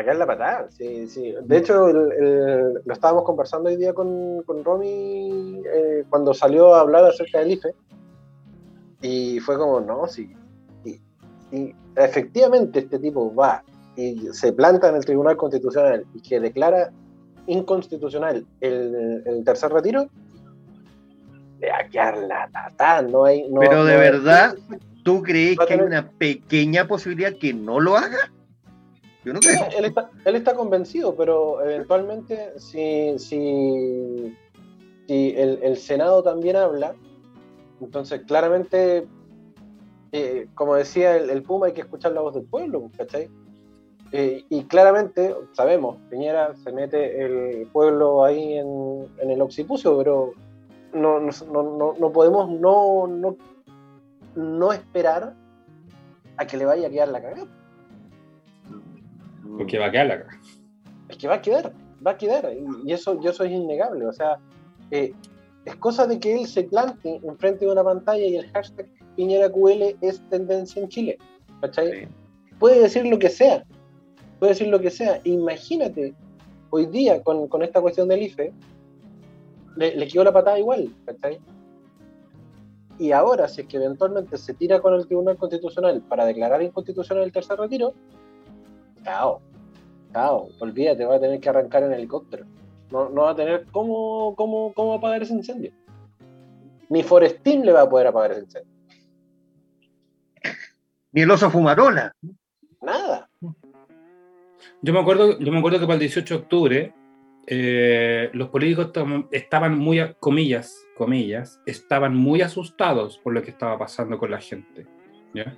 Para quedar la patada. Sí, sí. De hecho, lo estábamos conversando hoy día con, con Romy eh, cuando salió a hablar acerca del IFE. Y fue como, no, sí. Y, efectivamente este tipo va y se planta en el Tribunal Constitucional y que declara inconstitucional el, tercer retiro, le va a quedar la patada. No hay, Pero de verdad, ¿tú crees que hay una pequeña posibilidad que no lo haga? Yo no creo. Él está, él está convencido, pero eventualmente si, si, si el, Senado también habla, entonces claramente, eh, como decía el, Puma, hay que escuchar la voz del pueblo, ¿cachai? Eh, y claramente, sabemos, Piñera se mete el pueblo ahí en, en el occipucio, pero no, no, no, no podemos no, no, no esperar a que le vaya a quedar la cagada. Porque va a quedar la Es que va a quedar, va a quedar. Y eso, eso es innegable. O sea, eh, es cosa de que él se plante enfrente de una pantalla y el hashtag Piñera QL es tendencia en Chile. ¿Cachai? Puede decir lo que sea. Puede decir lo que sea. Imagínate, hoy día con, esta cuestión del IFE, le, le quedó la patada igual. ¿Cachai? Y ahora, si es que eventualmente se tira con el Tribunal Constitucional para declarar inconstitucional el tercer retiro, Chao. Chao. Olvídate, va a tener que arrancar en helicóptero. No, no va a tener cómo, cómo, cómo apagar ese incendio. Ni Forestín le va a poder apagar ese incendio. Ni el oso fumarola. Nada. Yo me acuerdo, yo me acuerdo que para el 18 de octubre eh, los políticos estaban muy, comillas, comillas, estaban muy asustados por lo que estaba pasando con la gente. ¿ya?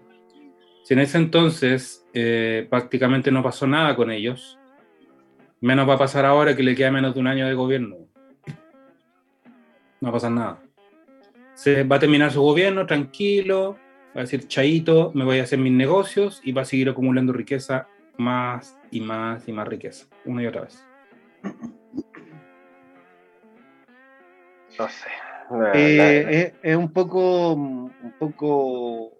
Si en ese entonces eh, prácticamente no pasó nada con ellos, menos va a pasar ahora que le queda menos de un año de gobierno. No va a pasar nada. Se va a terminar su gobierno tranquilo, va a decir, chaito, me voy a hacer mis negocios y va a seguir acumulando riqueza más y más y más riqueza, una y otra vez. No sé. Eh, es, un poco, un poco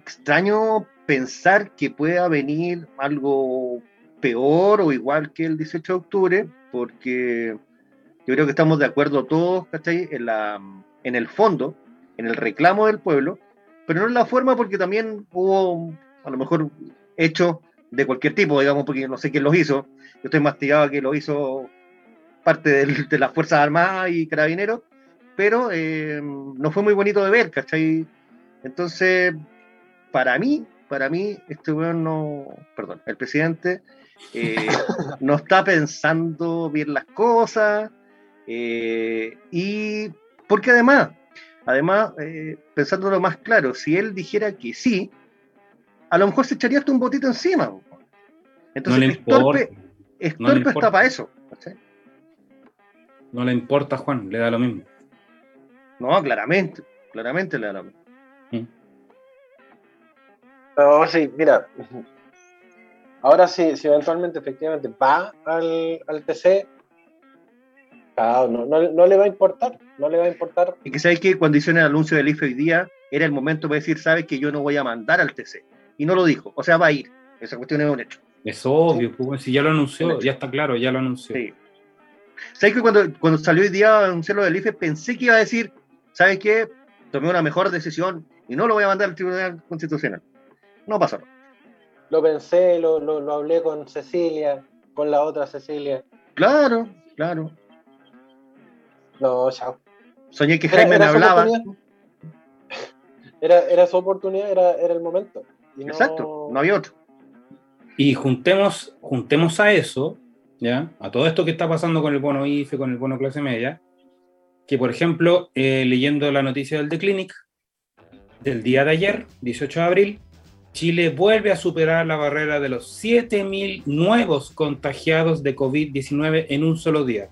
extraño pensar que pueda venir algo peor o igual que el 18 de octubre, porque yo creo que estamos de acuerdo todos, ¿cachai? En, la, en el fondo, en el reclamo del pueblo, pero no en la forma porque también hubo a lo mejor hechos de cualquier tipo, digamos, porque no sé quién los hizo. Yo estoy mastigado que lo hizo parte de las Fuerzas Armadas y Carabineros, pero eh, no fue muy bonito de ver, ¿cachai? Entonces, para mí, para mí, este weón no, perdón, el presidente eh, no está pensando bien las cosas eh, y porque además, además, eh, pensándolo más claro, si él dijera que sí, a lo mejor se echaría hasta un botito encima. Entonces, no estorpe, está para eso. No le importa, Juan, le da lo mismo. No, claramente, claramente le da lo mismo. No, sí, mira. Ahora sí, si eventualmente efectivamente va al, al TC, no, no, le va a importar, no le va a importar. Y que sabes que cuando hicieron el anuncio del IFE hoy día, era el momento para decir, sabes que yo no voy a mandar al TC. Y no lo dijo, o sea, va a ir. Esa cuestión es un hecho. Es obvio, pues, si ya lo anunció, ya está claro, ya lo anunció. Sí. ¿Sabes que cuando, cuando salió hoy día a anunciar lo del IFE, pensé que iba a decir, ¿sabes qué? Tomé una mejor decisión y no lo voy a mandar al Tribunal Constitucional no pasó. Lo pensé, lo, lo, hablé con Cecilia, con la otra Cecilia. Claro, claro. No, chao. Soñé que Jaime me hablaba. Era, era, su oportunidad, era, era el momento. Exacto, no había otro. Y juntemos, juntemos a eso, ¿ya? A todo esto que está pasando con el bono IFE, con el bono clase media, que por ejemplo, eh, leyendo la noticia del The Clinic, del día de ayer, 18 de abril, Chile vuelve a superar la barrera de los 7.000 nuevos contagiados de COVID-19 en un solo día.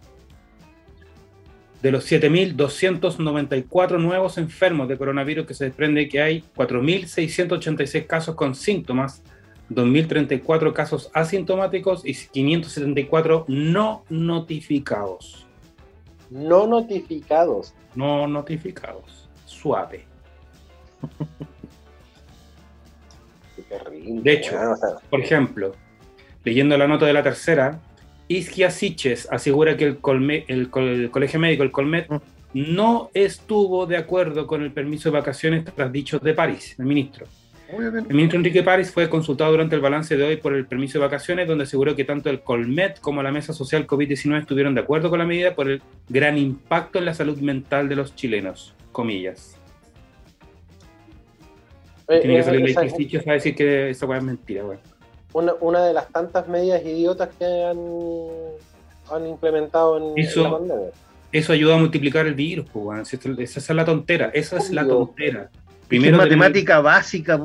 De los 7.294 nuevos enfermos de coronavirus que se desprende que hay 4.686 casos con síntomas, 2.034 casos asintomáticos y 574 no notificados. No notificados. No notificados. Suave. De hecho, por ejemplo, leyendo la nota de la tercera, Isquia Siches asegura que el, el, Colegio Médico, el Colmet, mm. no estuvo de acuerdo con el permiso de vacaciones tras dichos de París, el ministro. El ministro Enrique París fue consultado durante el balance de hoy por el permiso de vacaciones, donde aseguró que tanto el Colmet como la Mesa Social COVID-19 estuvieron de acuerdo con la medida por el gran impacto en la salud mental de los chilenos. Comillas. Eh, Tiene que eh, salir la a decir que esa es mentira, Una, una, de las tantas medidas idiotas que han, han implementado en, eso, la pandemia. Eso ayuda a multiplicar el virus, pues, esa es la tontera, esa es la tontera. Primero, matemática básica.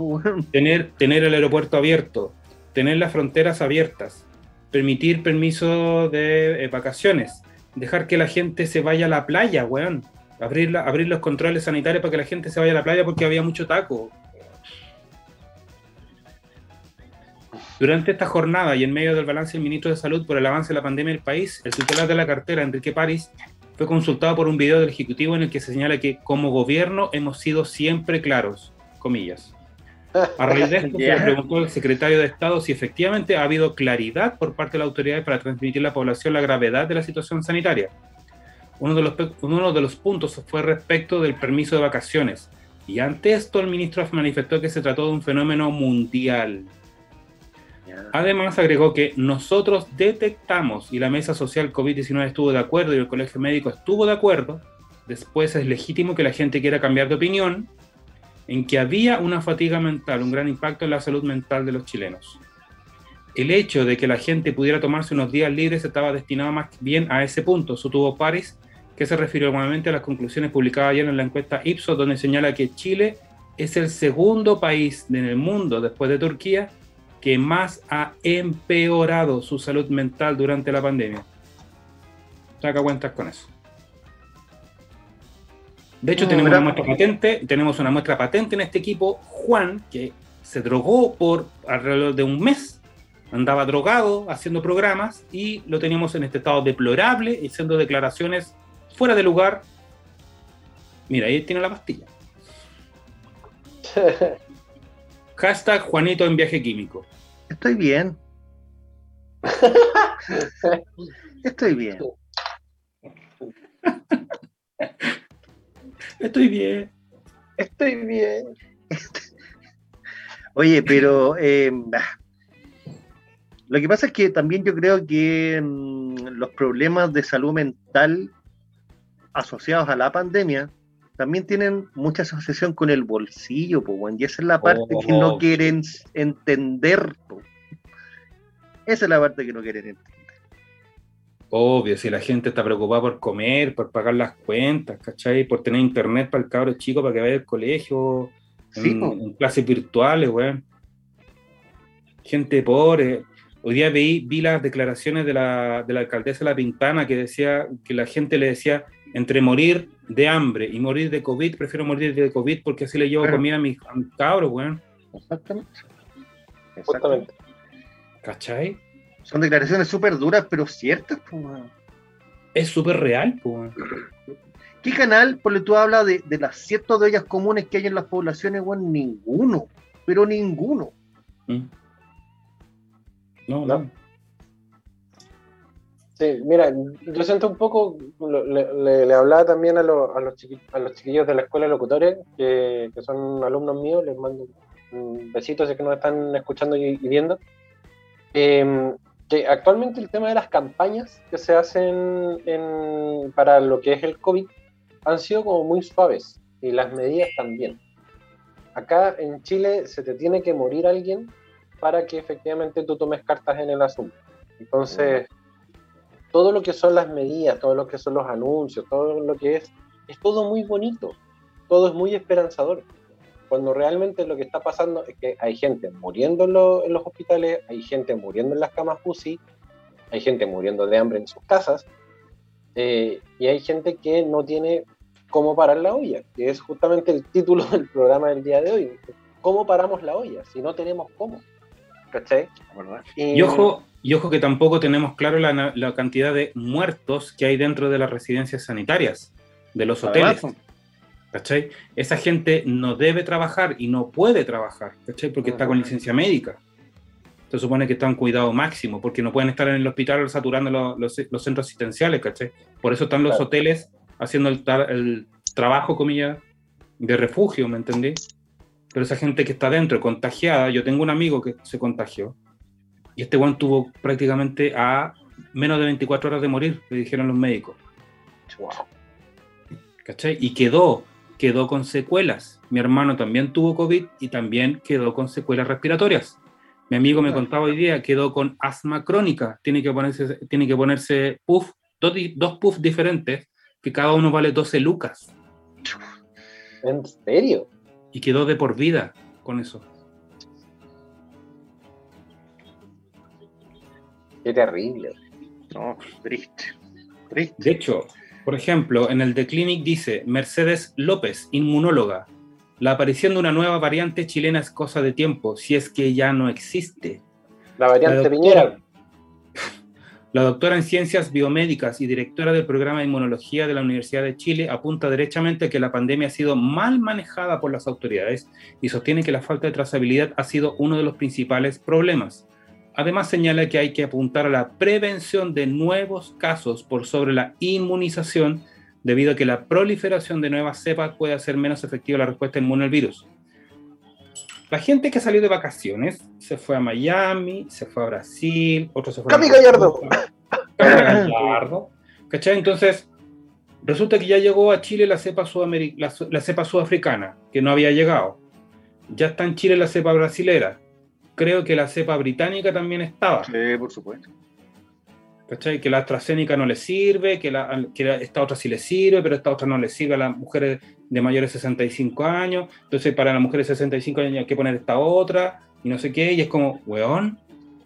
Tener, tener el aeropuerto abierto, tener las fronteras abiertas, permitir permiso de eh, vacaciones, dejar que la gente se vaya a la playa, weón. Abrir, abrir los controles sanitarios para que la gente se vaya a la playa porque había mucho taco. Durante esta jornada y en medio del balance del ministro de Salud por el avance de la pandemia del país, el titular de la cartera, Enrique París, fue consultado por un video del Ejecutivo en el que se señala que como gobierno hemos sido siempre claros, comillas. A raíz de esto, se le preguntó al secretario de Estado si efectivamente ha habido claridad por parte de las autoridades para transmitir a la población la gravedad de la situación sanitaria. Uno de, los, uno de los puntos fue respecto del permiso de vacaciones. Y ante esto, el ministro manifestó que se trató de un fenómeno mundial Además, agregó que nosotros detectamos y la mesa social COVID-19 estuvo de acuerdo y el colegio médico estuvo de acuerdo. Después es legítimo que la gente quiera cambiar de opinión en que había una fatiga mental, un gran impacto en la salud mental de los chilenos. El hecho de que la gente pudiera tomarse unos días libres estaba destinado más bien a ese punto, sostuvo Paris, que se refirió nuevamente a las conclusiones publicadas ayer en la encuesta Ipsos, donde señala que Chile es el segundo país en el mundo, después de Turquía, que más ha empeorado su salud mental durante la pandemia. Saca cuentas con eso. De hecho, tenemos una muestra patente, tenemos una muestra patente en este equipo, Juan, que se drogó por alrededor de un mes, andaba drogado haciendo programas y lo teníamos en este estado deplorable, haciendo declaraciones fuera de lugar. Mira, ahí tiene la pastilla. Hashtag Juanito en viaje químico. Estoy bien. Estoy bien. Estoy bien. Estoy bien. Oye, pero eh, lo que pasa es que también yo creo que mm, los problemas de salud mental asociados a la pandemia también tienen mucha asociación con el bolsillo, pues, y esa es la parte que no oh, quieren entender. Esa es la parte que no quieren entender. Obvio, si la gente está preocupada por comer, por pagar las cuentas, ¿cachai? Por tener internet para el cabro chico para que vaya al colegio, en, clases virtuales, weón. Gente pobre. Hoy día vi, vi las declaraciones de la, de la alcaldesa de La Pintana que decía que la gente le decía, entre morir de hambre y morir de COVID, prefiero morir de COVID porque así le llevo comida a mis, cabros, weón. Exactamente. Exactamente. ¿Cachai? Son declaraciones súper duras, pero ciertas, pues. Es súper real, pues. ¿Qué canal, por tú hablas de, de las ciertas de ellas comunes que hay en las poblaciones, weón? Ninguno, pero ninguno. Mm. No, no. Sí, mira, yo siento un poco, le, hablaba también a, los, a, los chiquillos de la escuela de locutores, que, son alumnos míos, les mando un besito, sé que nos están escuchando y, viendo. Em, que actualmente el tema de las campañas que se hacen para lo que es el COVID han sido como muy suaves y las medidas también. Acá en Chile se te tiene que morir alguien para que efectivamente tú tomes cartas en el asunto. Entonces todo lo que son las medidas, todo lo que son los anuncios, todo lo que es, es todo muy bonito, todo es muy esperanzador. Cuando realmente lo que está pasando es que hay gente muriendo en, los hospitales, hay gente muriendo en las camas UCI, hay gente muriendo de hambre en sus casas, eh, y hay gente que no tiene cómo parar la olla, que es justamente el título del programa del día de hoy. ¿Cómo paramos la olla si no tenemos cómo? ¿Cachai? Y, ojo, y ojo que tampoco tenemos claro la, cantidad de muertos que hay dentro de las residencias sanitarias, de los hoteles. ¿Cachai? Esa gente no debe trabajar y no puede trabajar, ¿cachai? Porque está con licencia médica. se supone que están en cuidado máximo, porque no pueden estar en el hospital saturando los, los, centros asistenciales, ¿cachai? Por eso están los hoteles haciendo el, el trabajo, comillas, de refugio, ¿me entendí? Pero esa gente que está dentro, contagiada, yo tengo un amigo que se contagió, y este Juan tuvo prácticamente a menos de 24 horas de morir, le dijeron los médicos. ¿Cachai? Y quedó, quedó con secuelas. Mi hermano también tuvo COVID y también quedó con secuelas respiratorias. Mi amigo me contaba hoy día, quedó con asma crónica. Tiene que ponerse, tiene que ponerse puff, dos, dos puffs diferentes, que cada uno vale 12 lucas. ¿En serio? Y quedó de por vida con eso. Qué terrible. No, triste. De hecho, por ejemplo, en el The Clinic dice Mercedes López, inmunóloga. La aparición de una nueva variante chilena es cosa de tiempo, si es que ya no existe. La variante Piñera. La doctora en ciencias biomédicas y directora del programa de inmunología de la Universidad de Chile apunta derechamente que la pandemia ha sido mal manejada por las autoridades y sostiene que la falta de trazabilidad ha sido uno de los principales problemas. Además señala que hay que apuntar a la prevención de nuevos casos por sobre la inmunización, debido a que la proliferación de nuevas cepas puede hacer menos efectiva la respuesta inmune al virus. La gente que salió de vacaciones se fue a Miami, se fue a Brasil, otros se fueron ¡Cami Gallardo! Gallardo. ¿Cachai? Entonces, resulta que ya llegó a Chile la cepa, la, la cepa sudafricana, que no había llegado. Ya está en Chile la cepa brasilera creo que la cepa británica también estaba. Sí, por supuesto. ¿Cachai? Que la AstraZeneca no le sirve, que, la, que esta otra sí le sirve, pero esta otra no le sirve a las mujeres de mayores de 65 años. Entonces, para las mujeres de 65 años hay que poner esta otra, y no sé qué. Y es como, weón,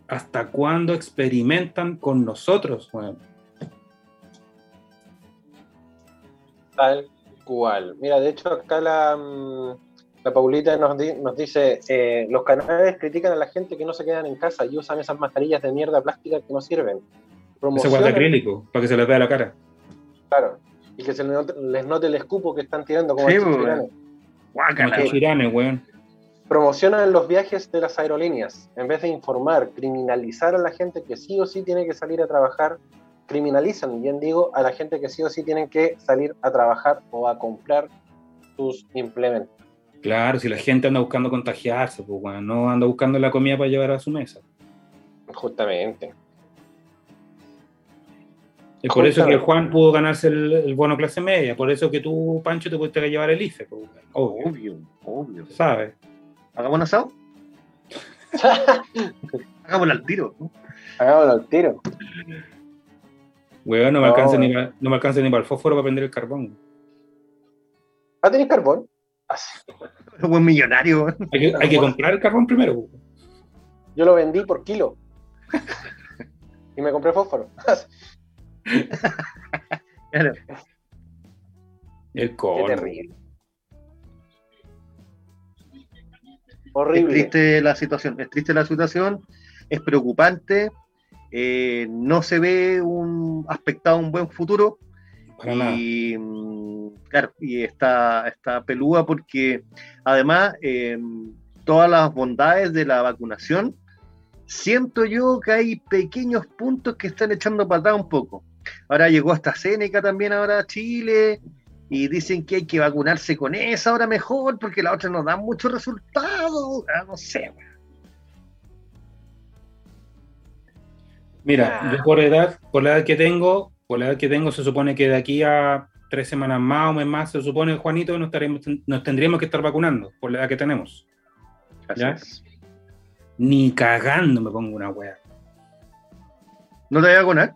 ¿hasta cuándo experimentan con nosotros, weón? Tal cual. Mira, de hecho, acá la, mm, la Paulita nos, dice, eh, los canales critican a la gente que no se quedan en casa y usan esas mascarillas de mierda plástica que no sirven. Ese guante acrílico, para que se les vea la cara. Claro, y que se les note, el escupo que están tirando como sí, chiranes. weón. Promocionan los viajes de las aerolíneas. En vez de informar, criminalizar a la gente que sí o sí tiene que salir a trabajar, criminalizan, bien digo, a la gente que sí o sí tienen que salir a trabajar o a comprar sus implementos. Claro, si la gente anda buscando contagiarse, pues bueno, no anda buscando la comida para llevar a su mesa. Justamente. Es por eso que Juan pudo ganarse el, bono clase media, por eso que tú, Pancho, te pudiste llevar el IFE. Pues, obvio, obvio. ¿Sabes? ¿Hagamos un asado? Hagámoslo al tiro. ¿no? Hagámoslo al tiro. Weón, no, me alcanza ni para, no me alcanza ni para el fósforo para prender el carbón. ¿Ah, tenés carbón? Un buen millonario. Hay que, comprar el carbón primero. Yo lo vendí por kilo. y me compré fósforo. El colmo. terrible. Horrible. Es triste la situación, es triste la situación, es preocupante, eh, no se ve un aspectado un buen futuro y mm, claro, y está, está peluda porque además em, todas las bondades de la vacunación, siento yo que hay pequeños puntos que están echando patada un poco. Ahora llegó hasta Seneca también ahora a Chile y dicen que hay que vacunarse con esa ahora mejor porque la otra no da muchos resultados. Ah, no sé. Mira, yo por edad, por la edad que tengo, por la edad que tengo, se supone que de aquí a tres semanas más o mes más, se supone, Juanito, nos, nos tendríamos que estar vacunando, por la edad que tenemos. ¿Ya? Ni cagando me pongo una wea. ¿No te voy a vacunar?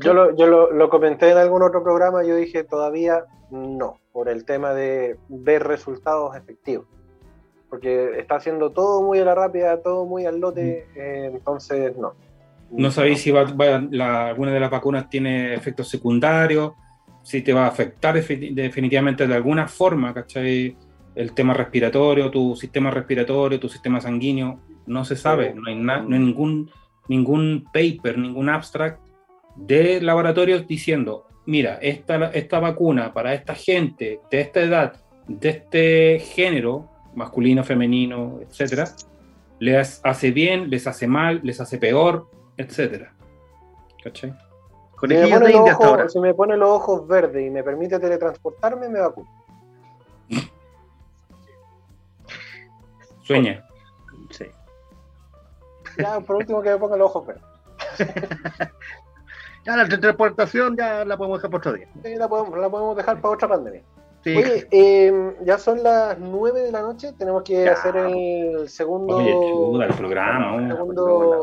Yo, lo, yo lo, comenté en algún otro programa, yo dije todavía no, por el tema de ver resultados efectivos. Porque está haciendo todo muy a la rápida, todo muy al lote, eh, entonces no. No sabéis si alguna de las vacunas tiene efectos secundarios, si te va a afectar definitivamente de alguna forma, ¿cachai? El tema respiratorio, tu sistema respiratorio, tu sistema sanguíneo, no se sabe, no hay, no ningún, ningún paper, ningún abstract de laboratorios diciendo, mira, esta, esta vacuna para esta gente de esta edad, de este género, masculino, femenino, etcétera, les hace bien, les hace mal, les hace peor, etcétera. ¿Cachai? Si me, pone los ojos, si me pone los ojos verdes y me permite teletransportarme, me vacuno. Sueña. Sí. Ya, por último, que me ponga los ojos verdes. ya la teletransportación ya la podemos dejar para otro día. Sí, la podemos, la podemos dejar para otra pandemia. Sí. Oye, eh, ya son las 9 de la noche, tenemos que ya. hacer el segundo. Oye, chuda, el programa. El segundo...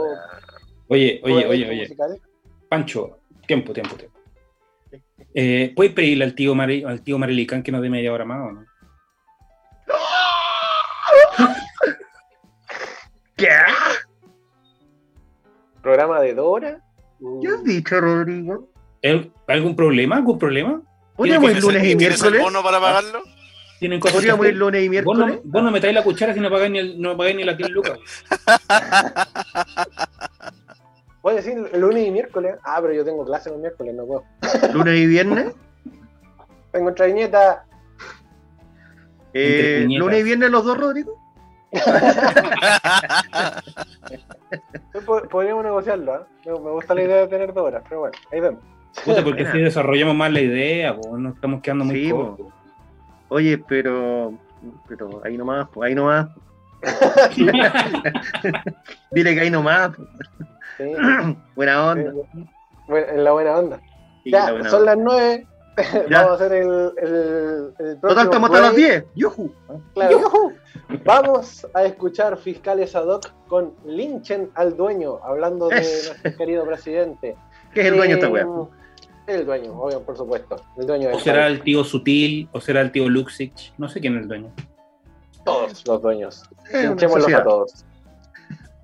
Oye, oye, oye, oye. Musical. Pancho, tiempo, tiempo, tiempo. Eh, ¿Puedes pedirle al tío, Mari, al tío Marilicán que nos dé media hora más o no? ¿Qué? ¿Programa de Dora? ¿Qué has dicho, Rodrigo? ¿Algún problema? ¿Algún problema? ¿Podríamos ir lunes y miércoles? el bono para pagarlo? ¿Tienen cosas ¿Podríamos ir lunes y miércoles? Vos no, vos no me traes la cuchara si no pagáis ni, el, no pagáis ni la 10 lucas. Voy a decir lunes y miércoles. Ah, pero yo tengo clase los miércoles, no puedo. ¿Lunes y viernes? Tengo otra viñeta. Eh, ¿Lunes y viernes los dos, Rodrigo? Podríamos negociarlo, ¿eh? me, gusta la idea de tener dos horas, pero bueno, ahí vemos. Puta, porque si desarrollamos más la idea, pues nos estamos quedando muy sí, cortos. Oye, pero, pero ahí nomás, pues ahí nomás. Dile que ahí nomás. Sí. buena onda. Bueno, en la buena onda. Sí, ya, la buena son onda. las 9. Vamos a hacer el, el, el Total, estamos hasta las 10. Yuhu. Claro. Vamos a escuchar fiscales ad hoc con linchen al dueño, hablando de Es. nuestro querido presidente. ¿Qué es el dueño de esta Eh, wea? El dueño, obvio, por supuesto. El dueño O será país. el tío Sutil, o será el tío Luxich. No sé quién es el dueño. Todos los dueños. Linchémoslos a todos.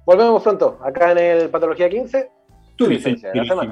Volvemos pronto, acá en el Patología 15. Tu licencia de la semana.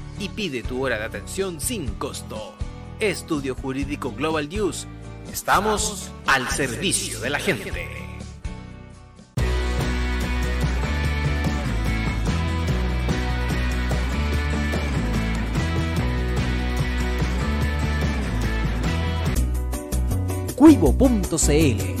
y pide tu hora de atención sin costo. Estudio Jurídico Global News. Estamos al servicio de la gente. Cuivo.cl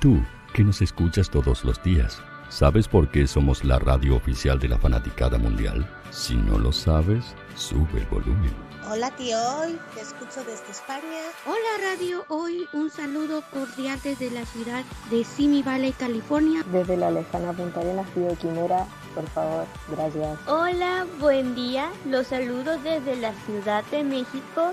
Tú, que nos escuchas todos los días, ¿sabes por qué somos la radio oficial de la fanaticada mundial? Si no lo sabes, sube el volumen. Hola tío, hoy te escucho desde España. Hola Radio Hoy, un saludo cordial desde la ciudad de Simi Valley, California. Desde la lejana Punta Arenas, Tío Quimera, por favor, gracias. Hola, buen día, los saludos desde la Ciudad de México.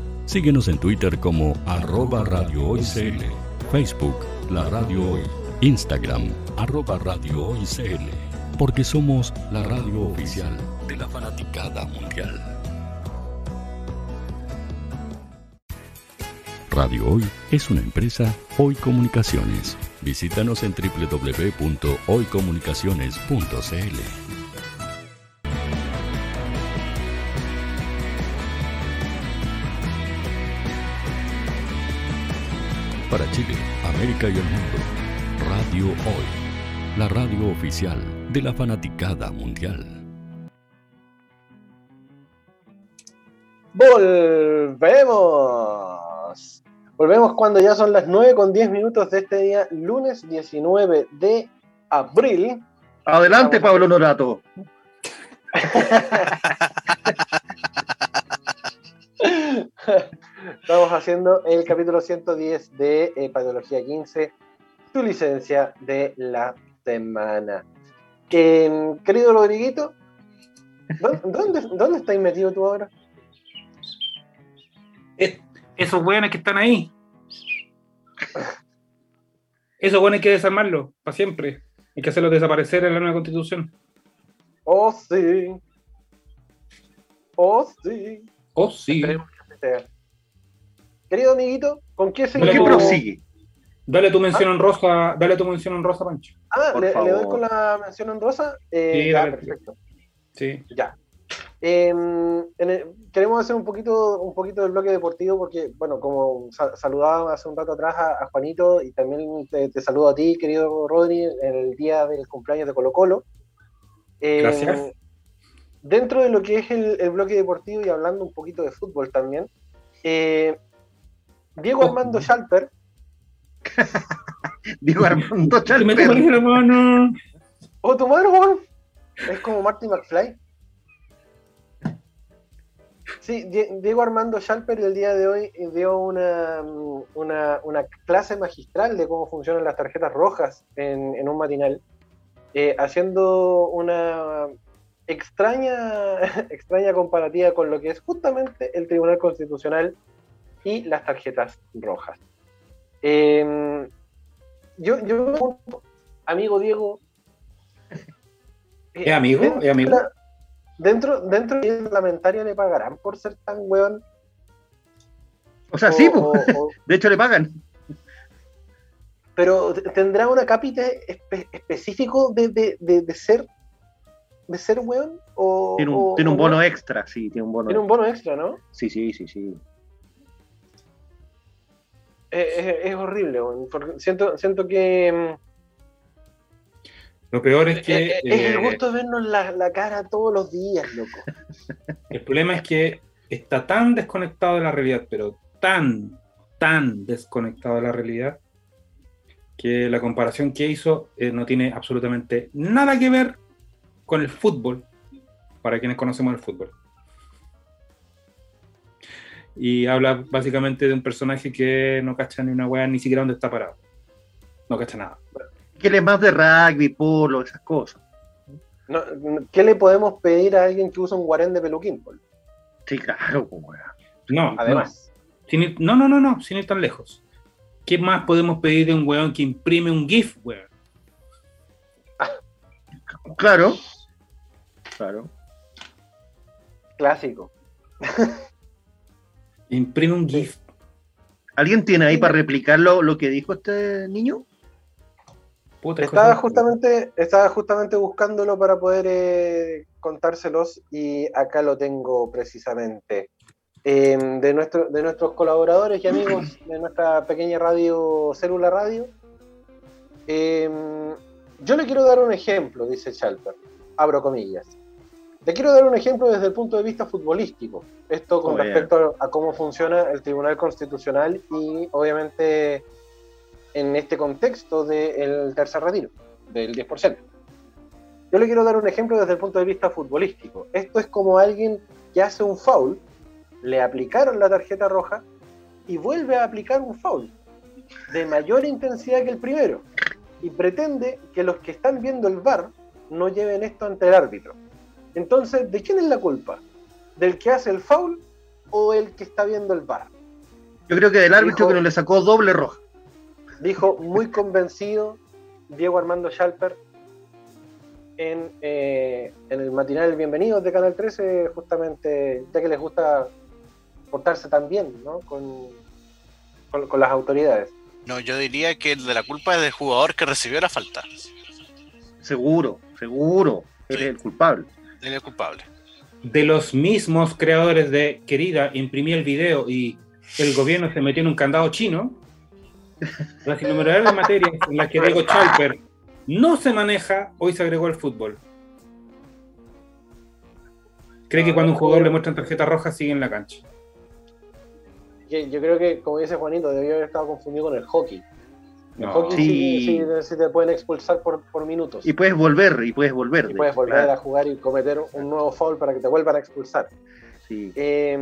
Síguenos en Twitter como arroba Radio Hoy CL, Facebook La Radio Hoy, Instagram arroba Radio Hoy CL porque somos la radio oficial de la fanaticada mundial. Radio Hoy es una empresa Hoy Comunicaciones. Visítanos en www.hoycomunicaciones.cl. Chile, América y el mundo. Radio Hoy, la radio oficial de la fanaticada mundial. Volvemos. Volvemos cuando ya son las 9 con 10 minutos de este día, lunes 19 de abril. Adelante, Pablo Norato. Estamos haciendo el capítulo 110 de eh, Patología 15, tu licencia de la semana. Eh, querido Rodriguito, ¿dónde, ¿dónde estáis metido tú ahora? esos buenos que están ahí. Esos buenos hay que desarmarlos para siempre. Hay que hacerlos desaparecer en la nueva constitución. Oh, sí. Oh, sí. Oh, sí. Querido amiguito, ¿con qué seguimos? ¿Qué prosigue? Dale tu mención en rosa, dale tu mención en rosa, Pancho. Ah, le, le, doy con la mención en rosa. Eh, sí, ya, perfecto. Sí. Ya. Eh, queremos hacer un poquito, un poquito del bloque deportivo porque, bueno, como saludaba hace un rato atrás a, Juanito y también te, saludo a ti, querido Rodri, en el día del cumpleaños de Colo Colo. Eh, Gracias. Dentro de lo que es el, bloque deportivo y hablando un poquito de fútbol también, eh, Diego oh. Armando Schalper. Diego Armando Schalper. ¿O tu mano, Es como Marty McFly. Sí, Diego Armando Schalper el día de hoy dio una, una, clase magistral de cómo funcionan las tarjetas rojas en, un matinal, eh, haciendo una extraña, extraña comparativa con lo que es justamente el Tribunal Constitucional y las tarjetas rojas. Em, yo, yo, amigo Diego. ¿Es amigo? ¿Es amigo? dentro, dentro de la parlamentaria le pagarán por ser tan weón. O sea, sí, de hecho le pagan. Pero tendrá una cápita específico de, de, ser de ser weón o tiene un, tiene un bono extra, sí, tiene un bono. Tiene un bono extra, ¿no? Sí, sí, sí, sí. Es, horrible, porque siento, siento que mm, lo peor es que. Es, el eh, gusto de vernos la, cara todos los días, loco. El problema es que está tan desconectado de la realidad, pero tan, tan desconectado de la realidad, que la comparación que hizo eh, no tiene absolutamente nada que ver con el fútbol, para quienes conocemos el fútbol. Y habla básicamente de un personaje que no cacha ni una weá, ni siquiera dónde está parado. No cacha nada que él es más de rugby, polo, esas cosas. ¿Qué le podemos pedir a alguien que usa un guarén de peluquín? Sí, claro, pues, No, además. No. no, no, no, sin ir tan lejos. ¿Qué más podemos pedir de un weón que imprime un GIF, weón? Claro. Claro. Clásico. imprime un GIF. ¿Alguien tiene ahí para replicar lo que dijo este niño? estaba justamente, estaba justamente buscándolo para poder eh, contárselos y acá lo tengo precisamente. Em, de, nuestro, de nuestros colaboradores y amigos de nuestra pequeña radio, Célula Radio. Em, yo le quiero dar un ejemplo, dice Chalper, abro comillas. Le quiero dar un ejemplo desde el punto de vista futbolístico. Esto con respecto a, cómo funciona el Tribunal Constitucional y obviamente en este contexto del tercer retiro, del 10%. Yo le quiero dar un ejemplo desde el punto de vista futbolístico. Esto es como alguien que hace un foul, le aplicaron la tarjeta roja y vuelve a aplicar un foul de mayor intensidad que el primero y pretende que los que están viendo el VAR no lleven esto ante el árbitro. Entonces, ¿de quién es la culpa? ¿Del que hace el foul o el que está viendo el VAR? Yo creo que del árbitro que no le sacó doble roja dijo muy convencido Diego Armando Schalper en, eh, en el matinal Bienvenidos de Canal 13, justamente ya que les gusta portarse tan bien ¿no? con, con, las autoridades. No, yo diría que el de la culpa es del jugador que recibió la falta. Seguro, seguro, él es el culpable. Él es culpable. De los mismos creadores de Querida, imprimí el video y el gobierno se metió en un candado chino, las innumerables materias en las que Diego Chalper no se maneja, hoy se agregó el fútbol. Cree que cuando un jugador le muestran tarjeta roja sigue en la cancha. Yo creo que, como dice Juanito, debió haber estado confundido con el hockey. No. hockey Sí. sí, te pueden expulsar por, por minutos. Y puedes volver, y puedes volver. Y de puedes volver claro. a jugar y cometer un nuevo foul para que te vuelvan a expulsar. Sí. Eh,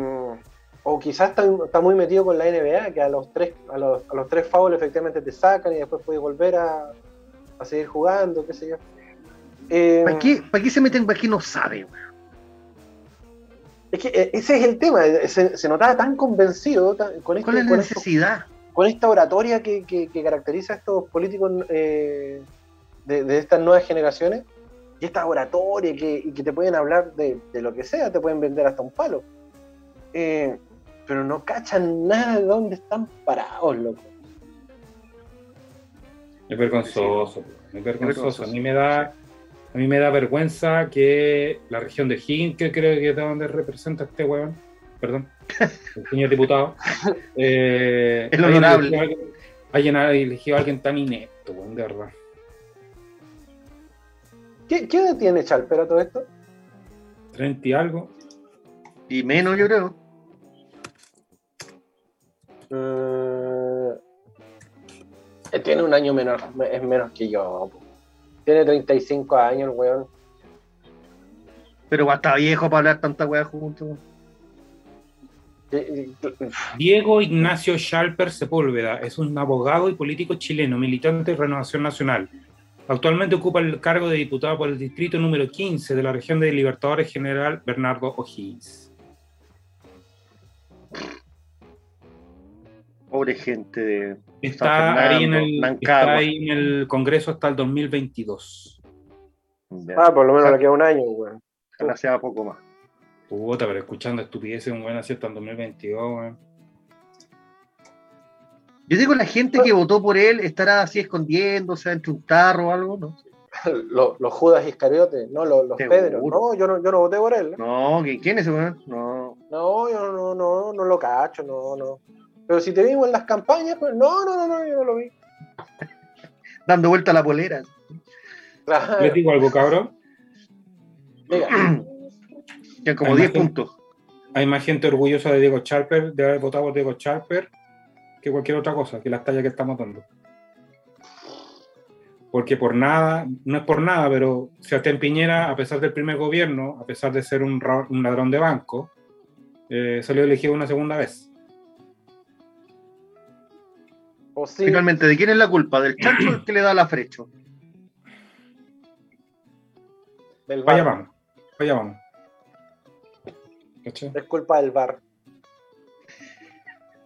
o quizás está, está muy metido con la NBA, que a los tres, a los, a los tres fouls efectivamente te sacan y después puedes volver a, a seguir jugando, qué sé yo. Eh, ¿Para qué, ¿Para qué se meten? ¿Para qué no sabe? weón? Es que eh, ese es el tema, eh, se, se notaba tan convencido tan- con, este, ¿Cuál es la con, esto- necesidad? Con esta oratoria que, que- que caracteriza a estos políticos eh, de, de estas nuevas generaciones, y esta oratoria que, y que te pueden hablar de, de lo que sea, te pueden vender hasta un palo. Eh, pero no cachan nada de dónde están parados, loco. Es vergonzoso, es vergonzoso. A mí me da, a mí me da vergüenza que la región de Higgins, que creo que es de donde representa este huevón, perdón, el señor diputado, eh, El honorable. alguien- hayan elegido a alguien tan inepto, weón, de verdad. ¿Qué, qué edad tiene Chalper a todo esto? 30 y algo. Y menos, yo creo. Eh, tiene un año menor, es menos que yo. Tiene 35 años, el weón. Pero va está viejo para hablar tanta weá juntos. Diego Ignacio Schalper Sepúlveda es un abogado y político chileno, militante de Renovación Nacional. Actualmente ocupa el cargo de diputado por el distrito número 15 de la región de Libertadores General Bernardo O'Higgins. Pobre gente de Está ahí, en el, está ahí en el Congreso hasta el 2022. Ah, por lo menos le queda un año, weón. Ojalá sea poco más. Puta, pero escuchando estupideces, un buen acierto en 2022, weón. Yo digo, la gente que votó por él estará así escondiéndose entre un tarro o algo, ¿no? Los, los Judas Iscariotes, no, los, los. Pedros. No, yo no, yo no voté por él. No, ¿qui- ¿quién es ese weón? No. No, yo no, no, no lo cacho, no, no. Pero si te vimos en las campañas, pues no, no, no, no, yo no lo vi. Dando vuelta a la polera. Claro. Les digo algo, cabrón. Diga. Ya como Hay 10 más gente- puntos. Hay más gente orgullosa de Diego Charper, de haber votado por Diego Charper, que cualquier otra cosa, que las tallas que estamos dando. Porque por nada, no es por nada, pero Sebastián Piñera, a pesar del primer gobierno, a pesar de ser un, ladrón de banco, eh, salió elegido una segunda vez. Sí, Finalmente, ¿de quién es la culpa? ¿Del chancho o el que le da la frecho? del Vaya vamos, vaya vamos. ¿Cachai? Es culpa del VAR.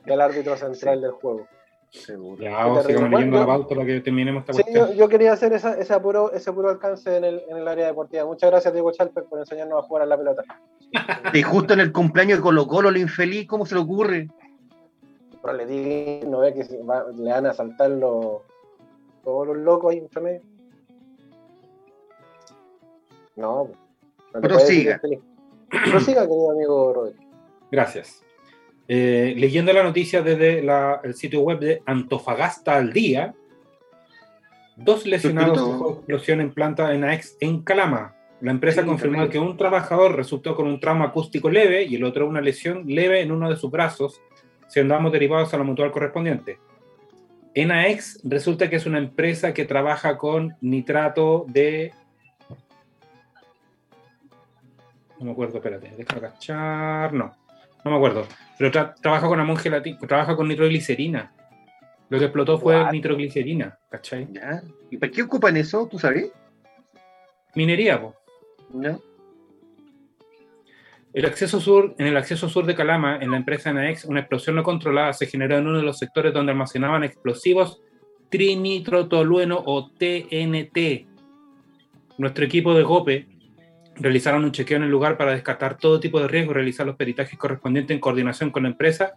Del árbitro central del juego. Seguro. Ya, vamos, sigamos terrible. leyendo la Bueno, pauta para que terminemos esta Sí, cuestión. yo, yo quería hacer esa, ese, puro, ese puro alcance en el, en el área deportiva. Muchas gracias, Diego Chalper, por enseñarnos a jugar a la pelota. Y justo en el cumpleaños de Colo Colo, lo infeliz, ¿cómo se le ocurre? Pero le di, no ve que va- le van a saltar los, todos los locos ahí entre medio. No, no Prosiga. decir feliz. Prosiga, querido amigo Rodri. Gracias. Eh, leyendo la noticia desde la- el sitio web de Antofagasta al día, dos lesionados bajo explosión en planta en AEX en Calama. La empresa Sí, confirmó que un trabajador resultó con un trauma acústico leve y el otro una lesión leve en uno de sus brazos, siendo ambos derivados a la mutual correspondiente. ENAEX resulta que es una empresa que trabaja con nitrato de... No me acuerdo, espérate, déjame cachar. No, no me acuerdo. Pero tra- trabaja con amón gelatina, trabaja con nitroglicerina. Lo que explotó fue What? nitroglicerina, ¿cachai? ¿Ya? ¿Y para qué ocupan eso? ¿Tú sabes? Minería, po. ¿No? El acceso sur, en el acceso sur de Calama, en la empresa Anaex, una explosión no controlada se generó en uno de los sectores donde almacenaban explosivos trinitrotolueno o TNT. Nuestro equipo de GOPE realizaron un chequeo en el lugar para descartar todo tipo de riesgo y realizar los peritajes correspondientes en coordinación con la empresa,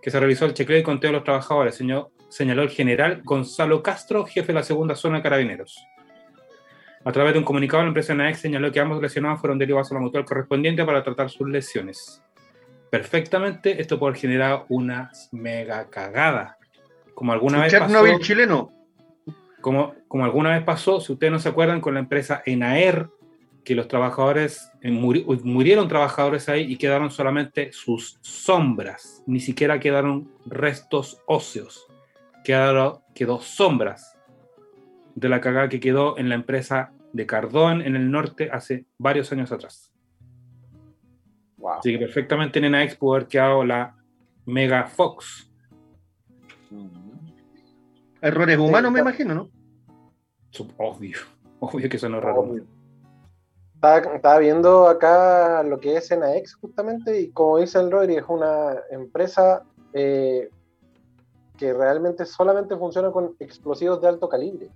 que se realizó el chequeo y conteo de los trabajadores, señor- señaló el general Gonzalo Castro, jefe de la segunda zona de carabineros. A través de un comunicado, la empresa NAEX señaló que ambos lesionados fueron derivados a la mutual correspondiente para tratar sus lesiones. Perfectamente, esto puede generar una mega cagada. como alguna vez Chernobyl chileno. Como, como alguna vez pasó, si ustedes no se acuerdan, con la empresa Enaer, que los trabajadores, eh, murieron trabajadores ahí y quedaron solamente sus sombras, ni siquiera quedaron restos óseos, quedaron, quedó sombras de la cagada que quedó en la empresa de Cardón en el norte hace varios años atrás. Así que perfectamente en Enaex pudo haber quedado la Mega Fox. Errores humanos, me imagino, ¿no? Obvio, obvio que son errores estaba, viendo acá lo que es Enaex justamente y como dice el Rodri, es una empresa eh, que realmente solamente funciona con explosivos de alto calibre.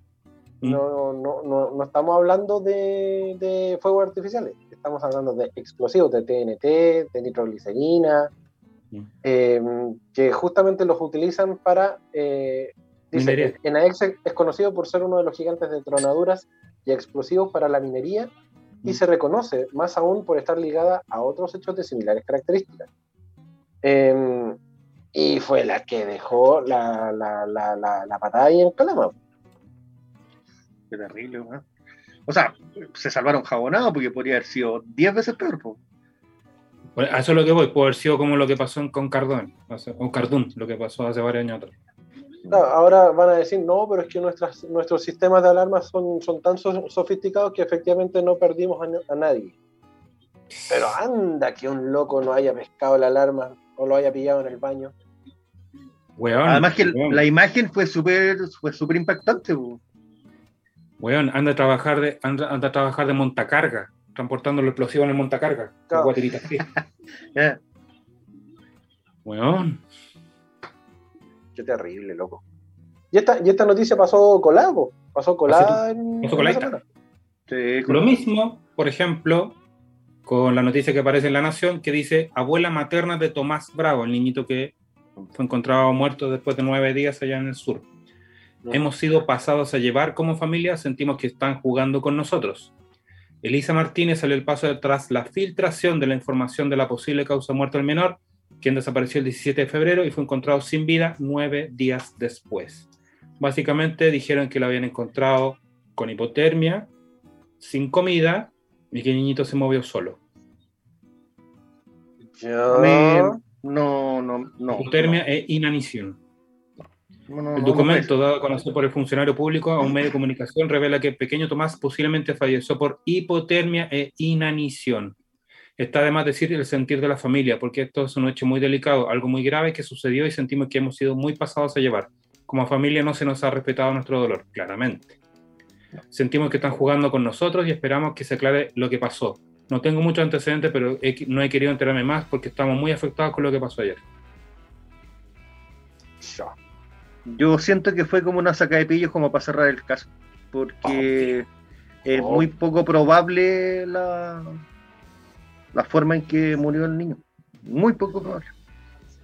Mm. No, no, no, no, estamos hablando de, de, fuegos artificiales, estamos hablando de explosivos de TNT, de nitroglicerina, mm. em, que justamente los utilizan para... Eh, dice, Enaex es conocido por ser uno de los gigantes de tronaduras y explosivos para la minería y se reconoce más aún por estar ligada a otros hechos de similares características. Em, y fue la que dejó la, la, la, la, patada ahí en Calama. Qué terrible, ¿no? O sea, se salvaron jabonados porque podría haber sido 10 veces peor. a eso es lo que voy, puede haber sido como lo que pasó con Cardón, con Cardún, lo que pasó hace varios años atrás ahora van a decir, no, pero es que nuestras, nuestros sistemas de alarma son, son tan sofisticados que efectivamente no perdimos a, nadie. Pero anda que un loco no haya pescado la alarma o lo haya pillado en el baño. Además que la imagen fue súper fue super impactante. Weón, anda a trabajar de, anda, a trabajar de montacarga, transportando el explosivo en el montacarga. Weón. Qué terrible, loco. Y esta, y esta noticia pasó colado, pasó colada en, pasó Lo mismo, por ejemplo, con la noticia que aparece en La Nación, que dice abuela materna de Tomás Bravo, el niñito que fue encontrado muerto después de nueve días allá en el sur. Hemos sido pasados a llevar como familia, sentimos que están jugando con nosotros. Elisa Martínez salió el paso tras la filtración de la información de la posible causa de muerte del menor quien desapareció el 17 de febrero y fue encontrado sin vida nueve días después. Básicamente dijeron que lo habían encontrado con hipotermia, sin comida y que el niñito se movió solo. no, no, no. Hipotermia e inanición. el documento dado a conocer por el funcionario público a un medio de comunicación revela que el pequeño Tomás posiblemente falleció por hipotermia e inanición. Está además decir el sentir de la familia, porque esto es un hecho muy delicado, algo muy grave que sucedió y sentimos que hemos sido muy pasados a llevar. Como familia no se nos ha respetado nuestro dolor, claramente. Sentimos que están jugando con nosotros y esperamos que se aclare lo que pasó. No tengo muchos antecedentes, pero no he querido enterarme más porque estamos muy afectados con lo que pasó ayer. Yo siento que fue como una saca de pillos como para cerrar el caso, porque es oh. muy poco probable la, la forma en que murió el niño. Muy poco probable.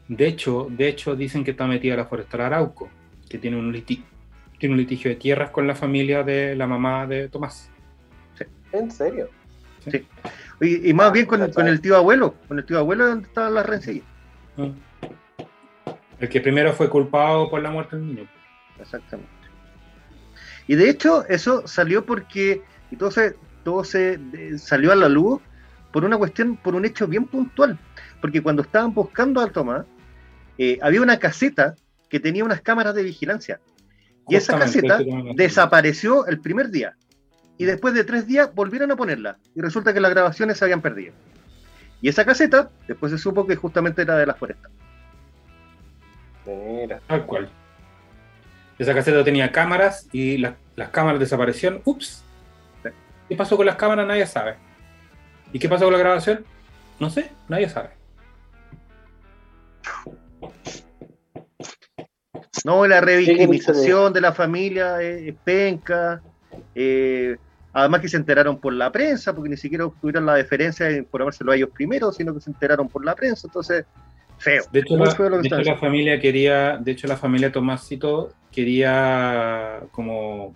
De hecho, de hecho dicen que está metida la forestal Arauco, que tiene un, tiene un litigio de tierras con la familia de la mamá de Tomás. ¿En serio? Sí. Y, más bien con, el tío abuelo, con el tío abuelo donde estaba la rencilla. Ah. El que primero fue culpado por la muerte del niño. Exactamente. Y de hecho, eso salió porque y todo se, todo se salió a la luz por una cuestión, por un hecho bien puntual. Porque cuando estaban buscando al Tomás, eh, había una caseta que tenía unas cámaras de vigilancia. Y esa caseta desapareció el primer día. Y después de tres días volvieron a ponerla. Y resulta que las grabaciones se habían perdido. Y esa caseta, después se supo que justamente era de las forestas. Mira. Tal cual. Esa caseta tenía cámaras y las cámaras desaparecieron. Ups. ¿Qué pasó con las cámaras? Nadie sabe. ¿Y qué pasó con la grabación? No sé, nadie sabe. No, la revictimización de la familia es, penca. Eh, además que se enteraron por la prensa, porque ni siquiera tuvieron la deferencia de informárselo a ellos primero, sino que se enteraron por la prensa. Entonces, feo. De hecho, la, familia quería, de hecho, la familia Tomásito quería como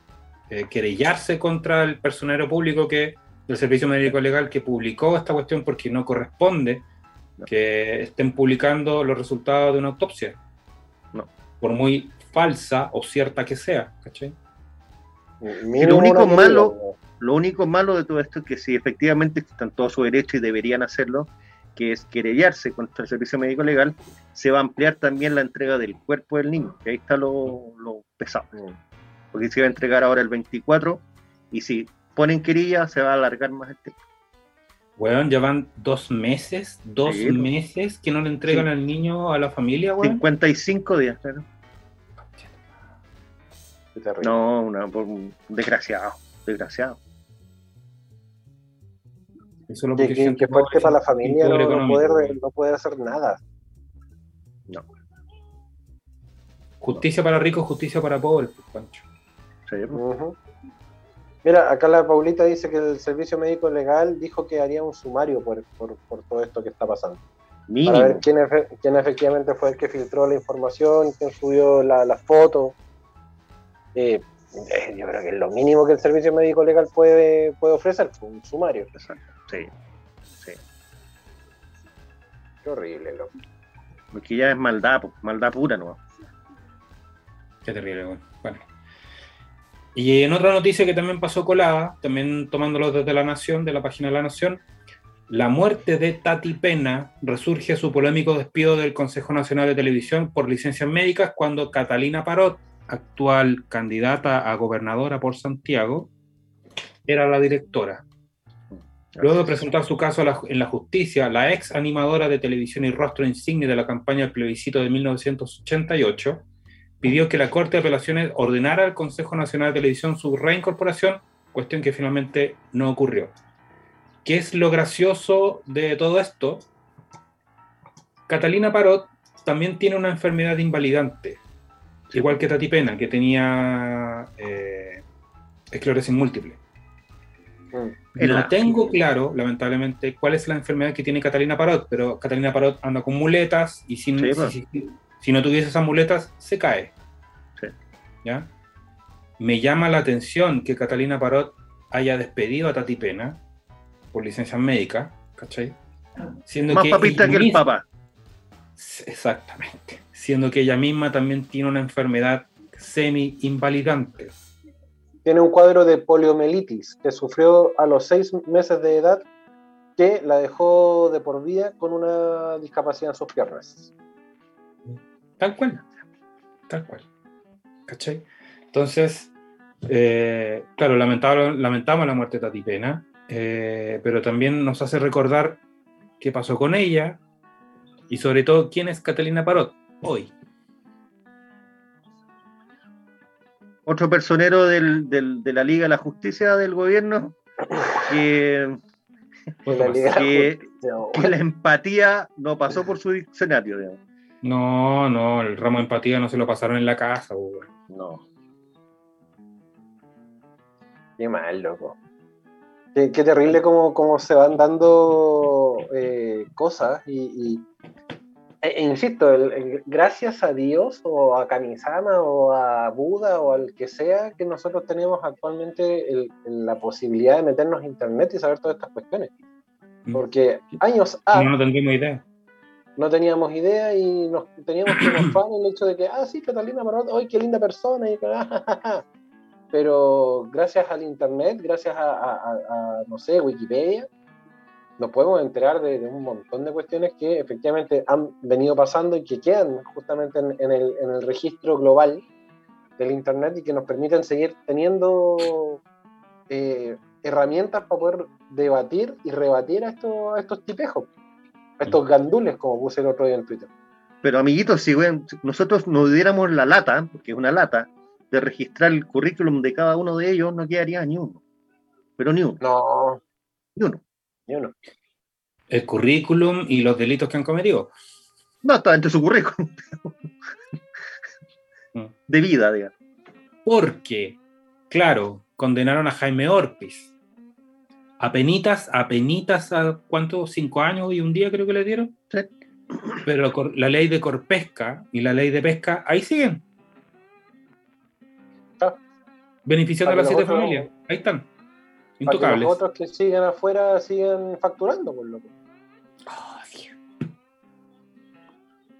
eh, querellarse contra el personero público que del Servicio Médico Legal que publicó esta cuestión porque no corresponde que estén publicando los resultados de una autopsia. No. Por muy falsa o cierta que sea, ¿cachai? Y lo único malo, lo único malo de todo esto es que si efectivamente están todos sus derechos y deberían hacerlo, que es querellarse contra el servicio médico legal, se va a ampliar también la entrega del cuerpo del niño, que ahí está lo, lo pesado. Porque se va a entregar ahora el 24 y si ponen querilla se va a alargar más el tiempo. Weón, ya van dos meses, dos Sí, meses que no le entregan Sí. al niño a la familia, weón. 55 días, claro. No, una, un desgraciado, desgraciado. Eso es lo Que, para la familia no, no poder, no poder hacer nada. Justicia para ricos, justicia para pobres, pues, Pancho. Ujú. Mira, acá la Paulita dice que el servicio médico legal dijo que haría un sumario por, por, por todo esto que está pasando. Mínimo. Para ver quién, efe- quién efectivamente fue el que filtró la información, quién subió la- las fotos. Eh, eh, yo creo que es lo mínimo que el servicio médico legal puede, puede ofrecer, pues, un sumario. Sí, sí. Qué horrible, loco. Porque ya es maldad, maldad pura, ¿no? Qué terrible, weón. Y en otra noticia que también pasó colada, también tomándolo desde la Nación, de la página de la Nación, la muerte de Tati Pena resurge su polémico despido del Consejo Nacional de Televisión por licencias médicas cuando Catalina Parot, actual candidata a gobernadora por Santiago, era la directora. Luego de presentar su caso en la justicia, la ex animadora de televisión y rostro insigne de la campaña del plebiscito de 1988 pidió que la Corte de Apelaciones ordenara al Consejo Nacional de Televisión su reincorporación, cuestión que finalmente no ocurrió. ¿Qué es lo gracioso de todo esto? Catalina Parot también tiene una enfermedad invalidante, igual que Tati Pena, que tenía eh, esclerosis múltiple. No tengo claro, lamentablemente, cuál es la enfermedad que tiene Catalina Parot, pero Catalina Parot anda con muletas y sin- Sí, pues. Si no tuviese esas muletas, se cae. ¿Ya? Me llama la atención que Catalina Parot haya despedido a Tati Pena por licencia médica, ¿cachai? Siendo Más que papista que el misma- papá. Exactamente. Siendo que ella misma también tiene una enfermedad semi-invalidante. Tiene un cuadro de poliomielitis que sufrió a los seis meses de edad que la dejó de por vida con una discapacidad en sus piernas. Tal cual. Tal cual. ¿Cachai? Entonces, eh, claro, lamentable- lamentamos la muerte de Tati Pena, eh, pero también nos hace recordar qué pasó con ella y sobre todo quién es Catalina Parot hoy. Otro personero del, del- de la Liga de la Justicia del gobierno que, La que la empatía no pasó por su diccionario, digamos. No, no, el ramo de empatía no se lo pasaron en la casa. No. Qué mal, loco. Qué, qué terrible cómo, cómo se van dando eh, cosas y, y- e- e insisto, el- el- gracias a Dios o a Kamisama o a Buda o al que sea que nosotros tenemos actualmente el- la posibilidad de meternos a internet y saber todas estas cuestiones. Porque años A No, no tendríamos idea. No teníamos idea y nos teníamos que mofar el hecho de que, ah, sí, Catalina Marot, ¡ay, qué linda persona! Y, ah. Pero gracias al internet, gracias a, a- a- a, no sé, Wikipedia, nos podemos enterar de, de un montón de cuestiones que efectivamente han venido pasando y que quedan justamente en, en el, en el registro global del internet y que nos permiten seguir teniendo eh, herramientas para poder debatir y rebatir a estos, a estos tipejos, estos gandules, como puse el otro día en Twitter. Pero amiguitos, si weón, nosotros nos diéramos la lata, porque es una lata, de registrar el currículum de cada uno de ellos, no quedaría ni uno. Pero ni uno. No. Ni uno. Ni uno. El currículum y los delitos que han cometido. No, está entre su currículum. de vida, digamos. Porque, claro, condenaron a Jaime Orpiz. Apenitas, apenitas a cuánto, cinco años y un día creo que le dieron. Pero la ley de Corpesca y la ley de pesca, ahí siguen. Beneficiando a las siete otros- familias. Ahí están. Intocables. los otros que siguen afuera sigan facturando, por loco.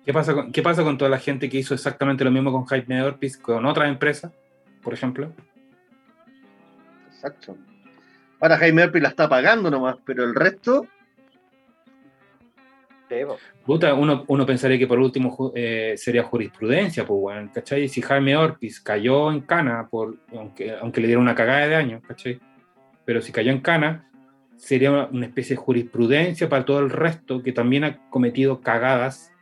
¿Qué pasa, con, ¿Qué pasa con toda la gente que hizo exactamente lo mismo con Jaime Orpiz, con otras empresas, por ejemplo? Exacto. Ahora Jaime Orpiz la está pagando nomás, pero el resto. Puta, uno, uno pensaría que por último eh, sería jurisprudencia, pues, bueno, ¿cachai? Si Jaime Orpiz cayó en cana, por, aunque, aunque le dieron una cagada de años, ¿cachai? Pero si cayó en cana, sería una, una especie de jurisprudencia para todo el resto que también ha cometido cagadas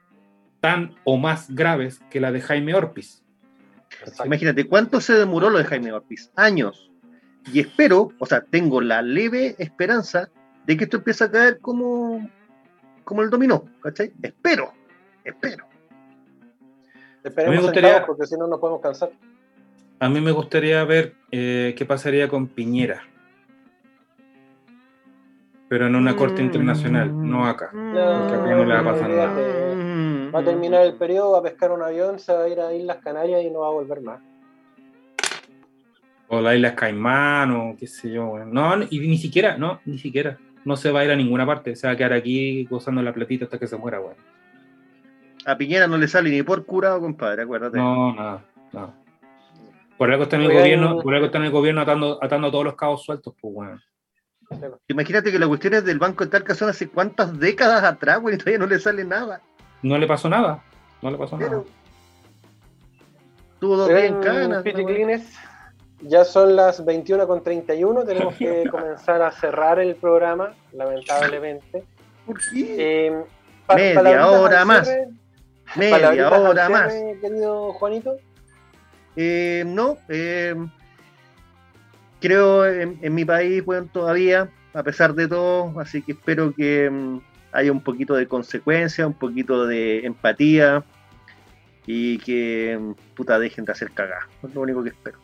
tan o más graves que la de Jaime Orpiz. Imagínate, ¿cuánto se demoró lo de Jaime Orpiz? Años. Y espero, o sea, tengo la leve esperanza de que esto empiece a caer como, como el dominó, ¿cachai? Espero, espero. Esperemos me gustaría, porque si no nos podemos cansar. A mí me gustaría ver eh, qué pasaría con Piñera. Pero en una corte mm. internacional, no acá. No, porque acá no le va a pasar nada va a terminar el periodo, va a pescar un avión, se va a ir a Islas Canarias y no va a volver más. O las Islas Caimán, o qué sé yo. No, y ni siquiera, no, ni siquiera. No se va a ir a ninguna parte, se va a quedar aquí gozando la platita hasta que se muera, güey. A Piñera no le sale ni por curado, compadre, acuérdate. No, nada, no. Por algo está en el gobierno, por algo está en el gobierno atando, atando todos los cabos sueltos, pues, bueno. Imagínate que la cuestión es del Banco de Talca son hace cuántas décadas atrás, güey, y todavía no le sale nada no le pasó nada. No le pasó nada. Tuvo dos bien canas. Ya son las 21.31, tenemos que comenzar a cerrar el programa, lamentablemente. ¿Por qué? Eh, Media hora más. Media hora más. Querido Juanito. Eh, no, eh, creo en, en, mi país, bueno, todavía, a pesar de todo, así que espero que haya un poquito de consecuencia, un poquito de empatía y que puta dejen de hacer cagada. Es lo único que espero.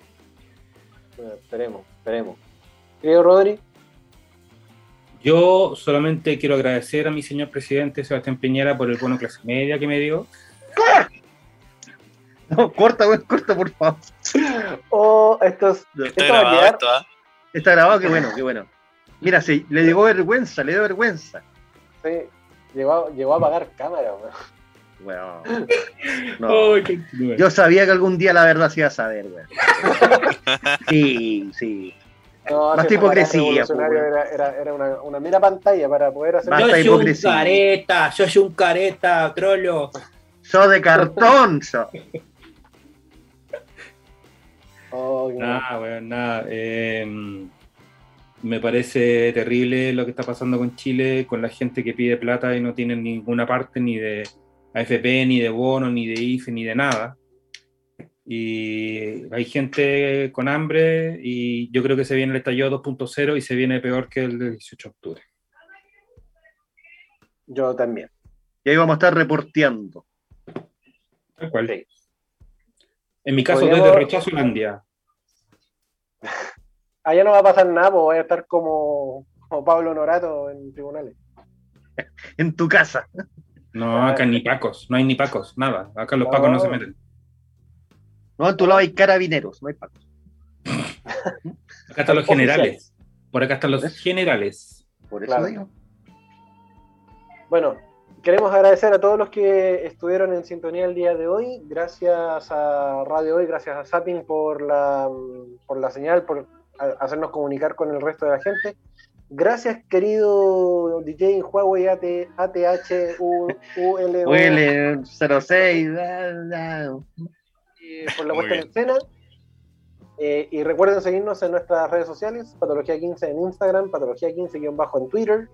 Esperemos, esperemos. Querido Rodri. Yo solamente quiero agradecer a mi señor presidente Sebastián Piñera por el bono clase media que me dio. No, corta, corta, por favor. Oh, esto, es, está grabado, esto, ¿eh? Está grabado, qué bueno, qué bueno. Mira, sí, le llegó vergüenza, le dio vergüenza. Sí, llegó, a pagar cámara, Bueno, no. Yo sabía que algún día la verdad se iba a saber, weón. Sí, sí. No, Más hipocresía. Pues, era, era, una, una, mera pantalla para poder hacer. Yo soy un careta, yo soy un careta, trolo. Soy de cartón, so. Oh, nada, weón, nada. Eh, me parece terrible lo que está pasando con Chile, con la gente que pide plata y no tiene ninguna parte ni de AFP, ni de bono, ni de IFE, ni de nada. Y hay gente con hambre y yo creo que se viene el estallido 2.0 y se viene peor que el del 18 de octubre. Yo también. Y ahí vamos a estar reporteando. Tal cual. En mi caso, desde Rechazo Holandia. allá no va a pasar nada, pues voy a estar como, Pablo Norato en tribunales. en tu casa. No, acá ni pacos, no hay ni pacos, nada. Acá los pacos no se meten. No, en tu lado hay carabineros, no hay pacos. acá están los generales. Por acá están los generales. Por eso digo. Bueno, queremos agradecer a todos los que estuvieron en sintonía el día de hoy. Gracias a Radio Hoy, gracias a Zapping por la, por la señal, por hacernos comunicar con el resto de la gente. Gracias, querido DJ Huawei AT, ATH UL 06 por la puesta en escena. Eh, y recuerden seguirnos en nuestras redes sociales, Patología 15 en Instagram, Patología 15-bajo en Twitter,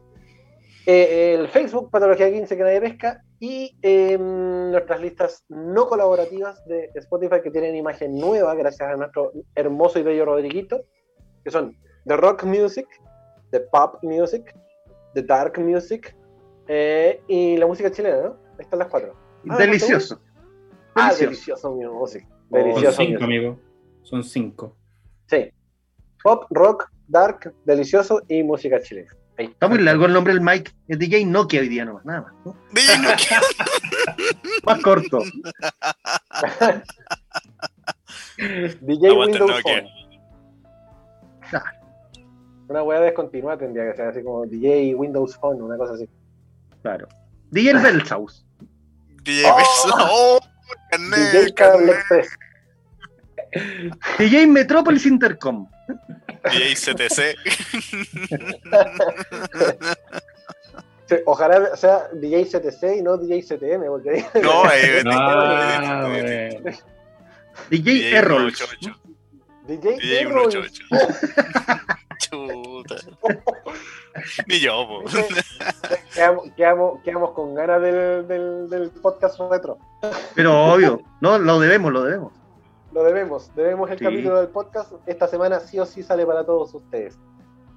eh, el Facebook, Patología 15 que nadie pesca, y em, nuestras listas no colaborativas de Spotify que tienen imagen nueva gracias a nuestro hermoso y bello Rodriguito que son The Rock Music, The Pop Music, The Dark Music eh, y la música chilena, ¿no? Ahí están las cuatro. Ah, delicioso. Ah, delicioso, mi música. Delicioso. Son cinco, amigo. Son cinco. Sí. Pop, rock, dark, delicioso y música chilena. Está muy largo el nombre del Mike. Es DJ Nokia hoy día nomás, nada más. ¿no? DJ Nokia. más corto. DJ Windows Phone. Una weá descontinuada tendría que ser así como DJ Windows Phone, una cosa así. Claro. DJ El Bellsaus. DJ. Oh, carnet, DJ Cable carnet. Express. DJ Metrópolis Intercom. DJ CTC. Ojalá sea DJ CTC y no DJ CTM, porque ahí- No, eh, Ah, DJ bueno. DJ Errols. 188. DJ, DJ Errol. 188. Chuta. Ni yo, po. Quedamos, quedamos- quedamos con ganas del, del, del podcast retro. Pero obvio, no, lo debemos, lo debemos. Lo debemos, debemos el Sí. capítulo del podcast. Esta semana sí o sí sale para todos ustedes.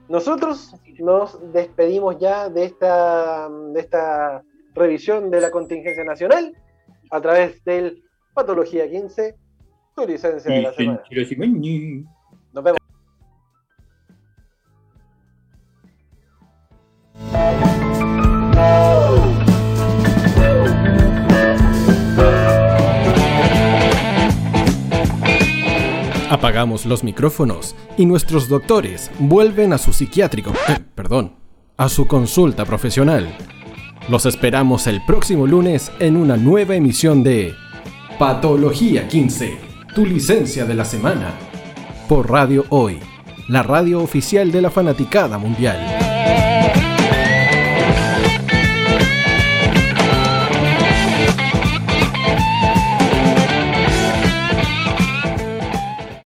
Nosotros nos despedimos ya de esta, de esta revisión de la contingencia nacional a través del Patología 15, tu licencia de la semana. Apagamos los micrófonos y nuestros doctores vuelven a su psiquiátrico, eh, perdón, a su consulta profesional. Los esperamos el próximo lunes en una nueva emisión de Patología 15, tu licencia de la semana, por Radio Hoy, la radio oficial de la fanaticada mundial.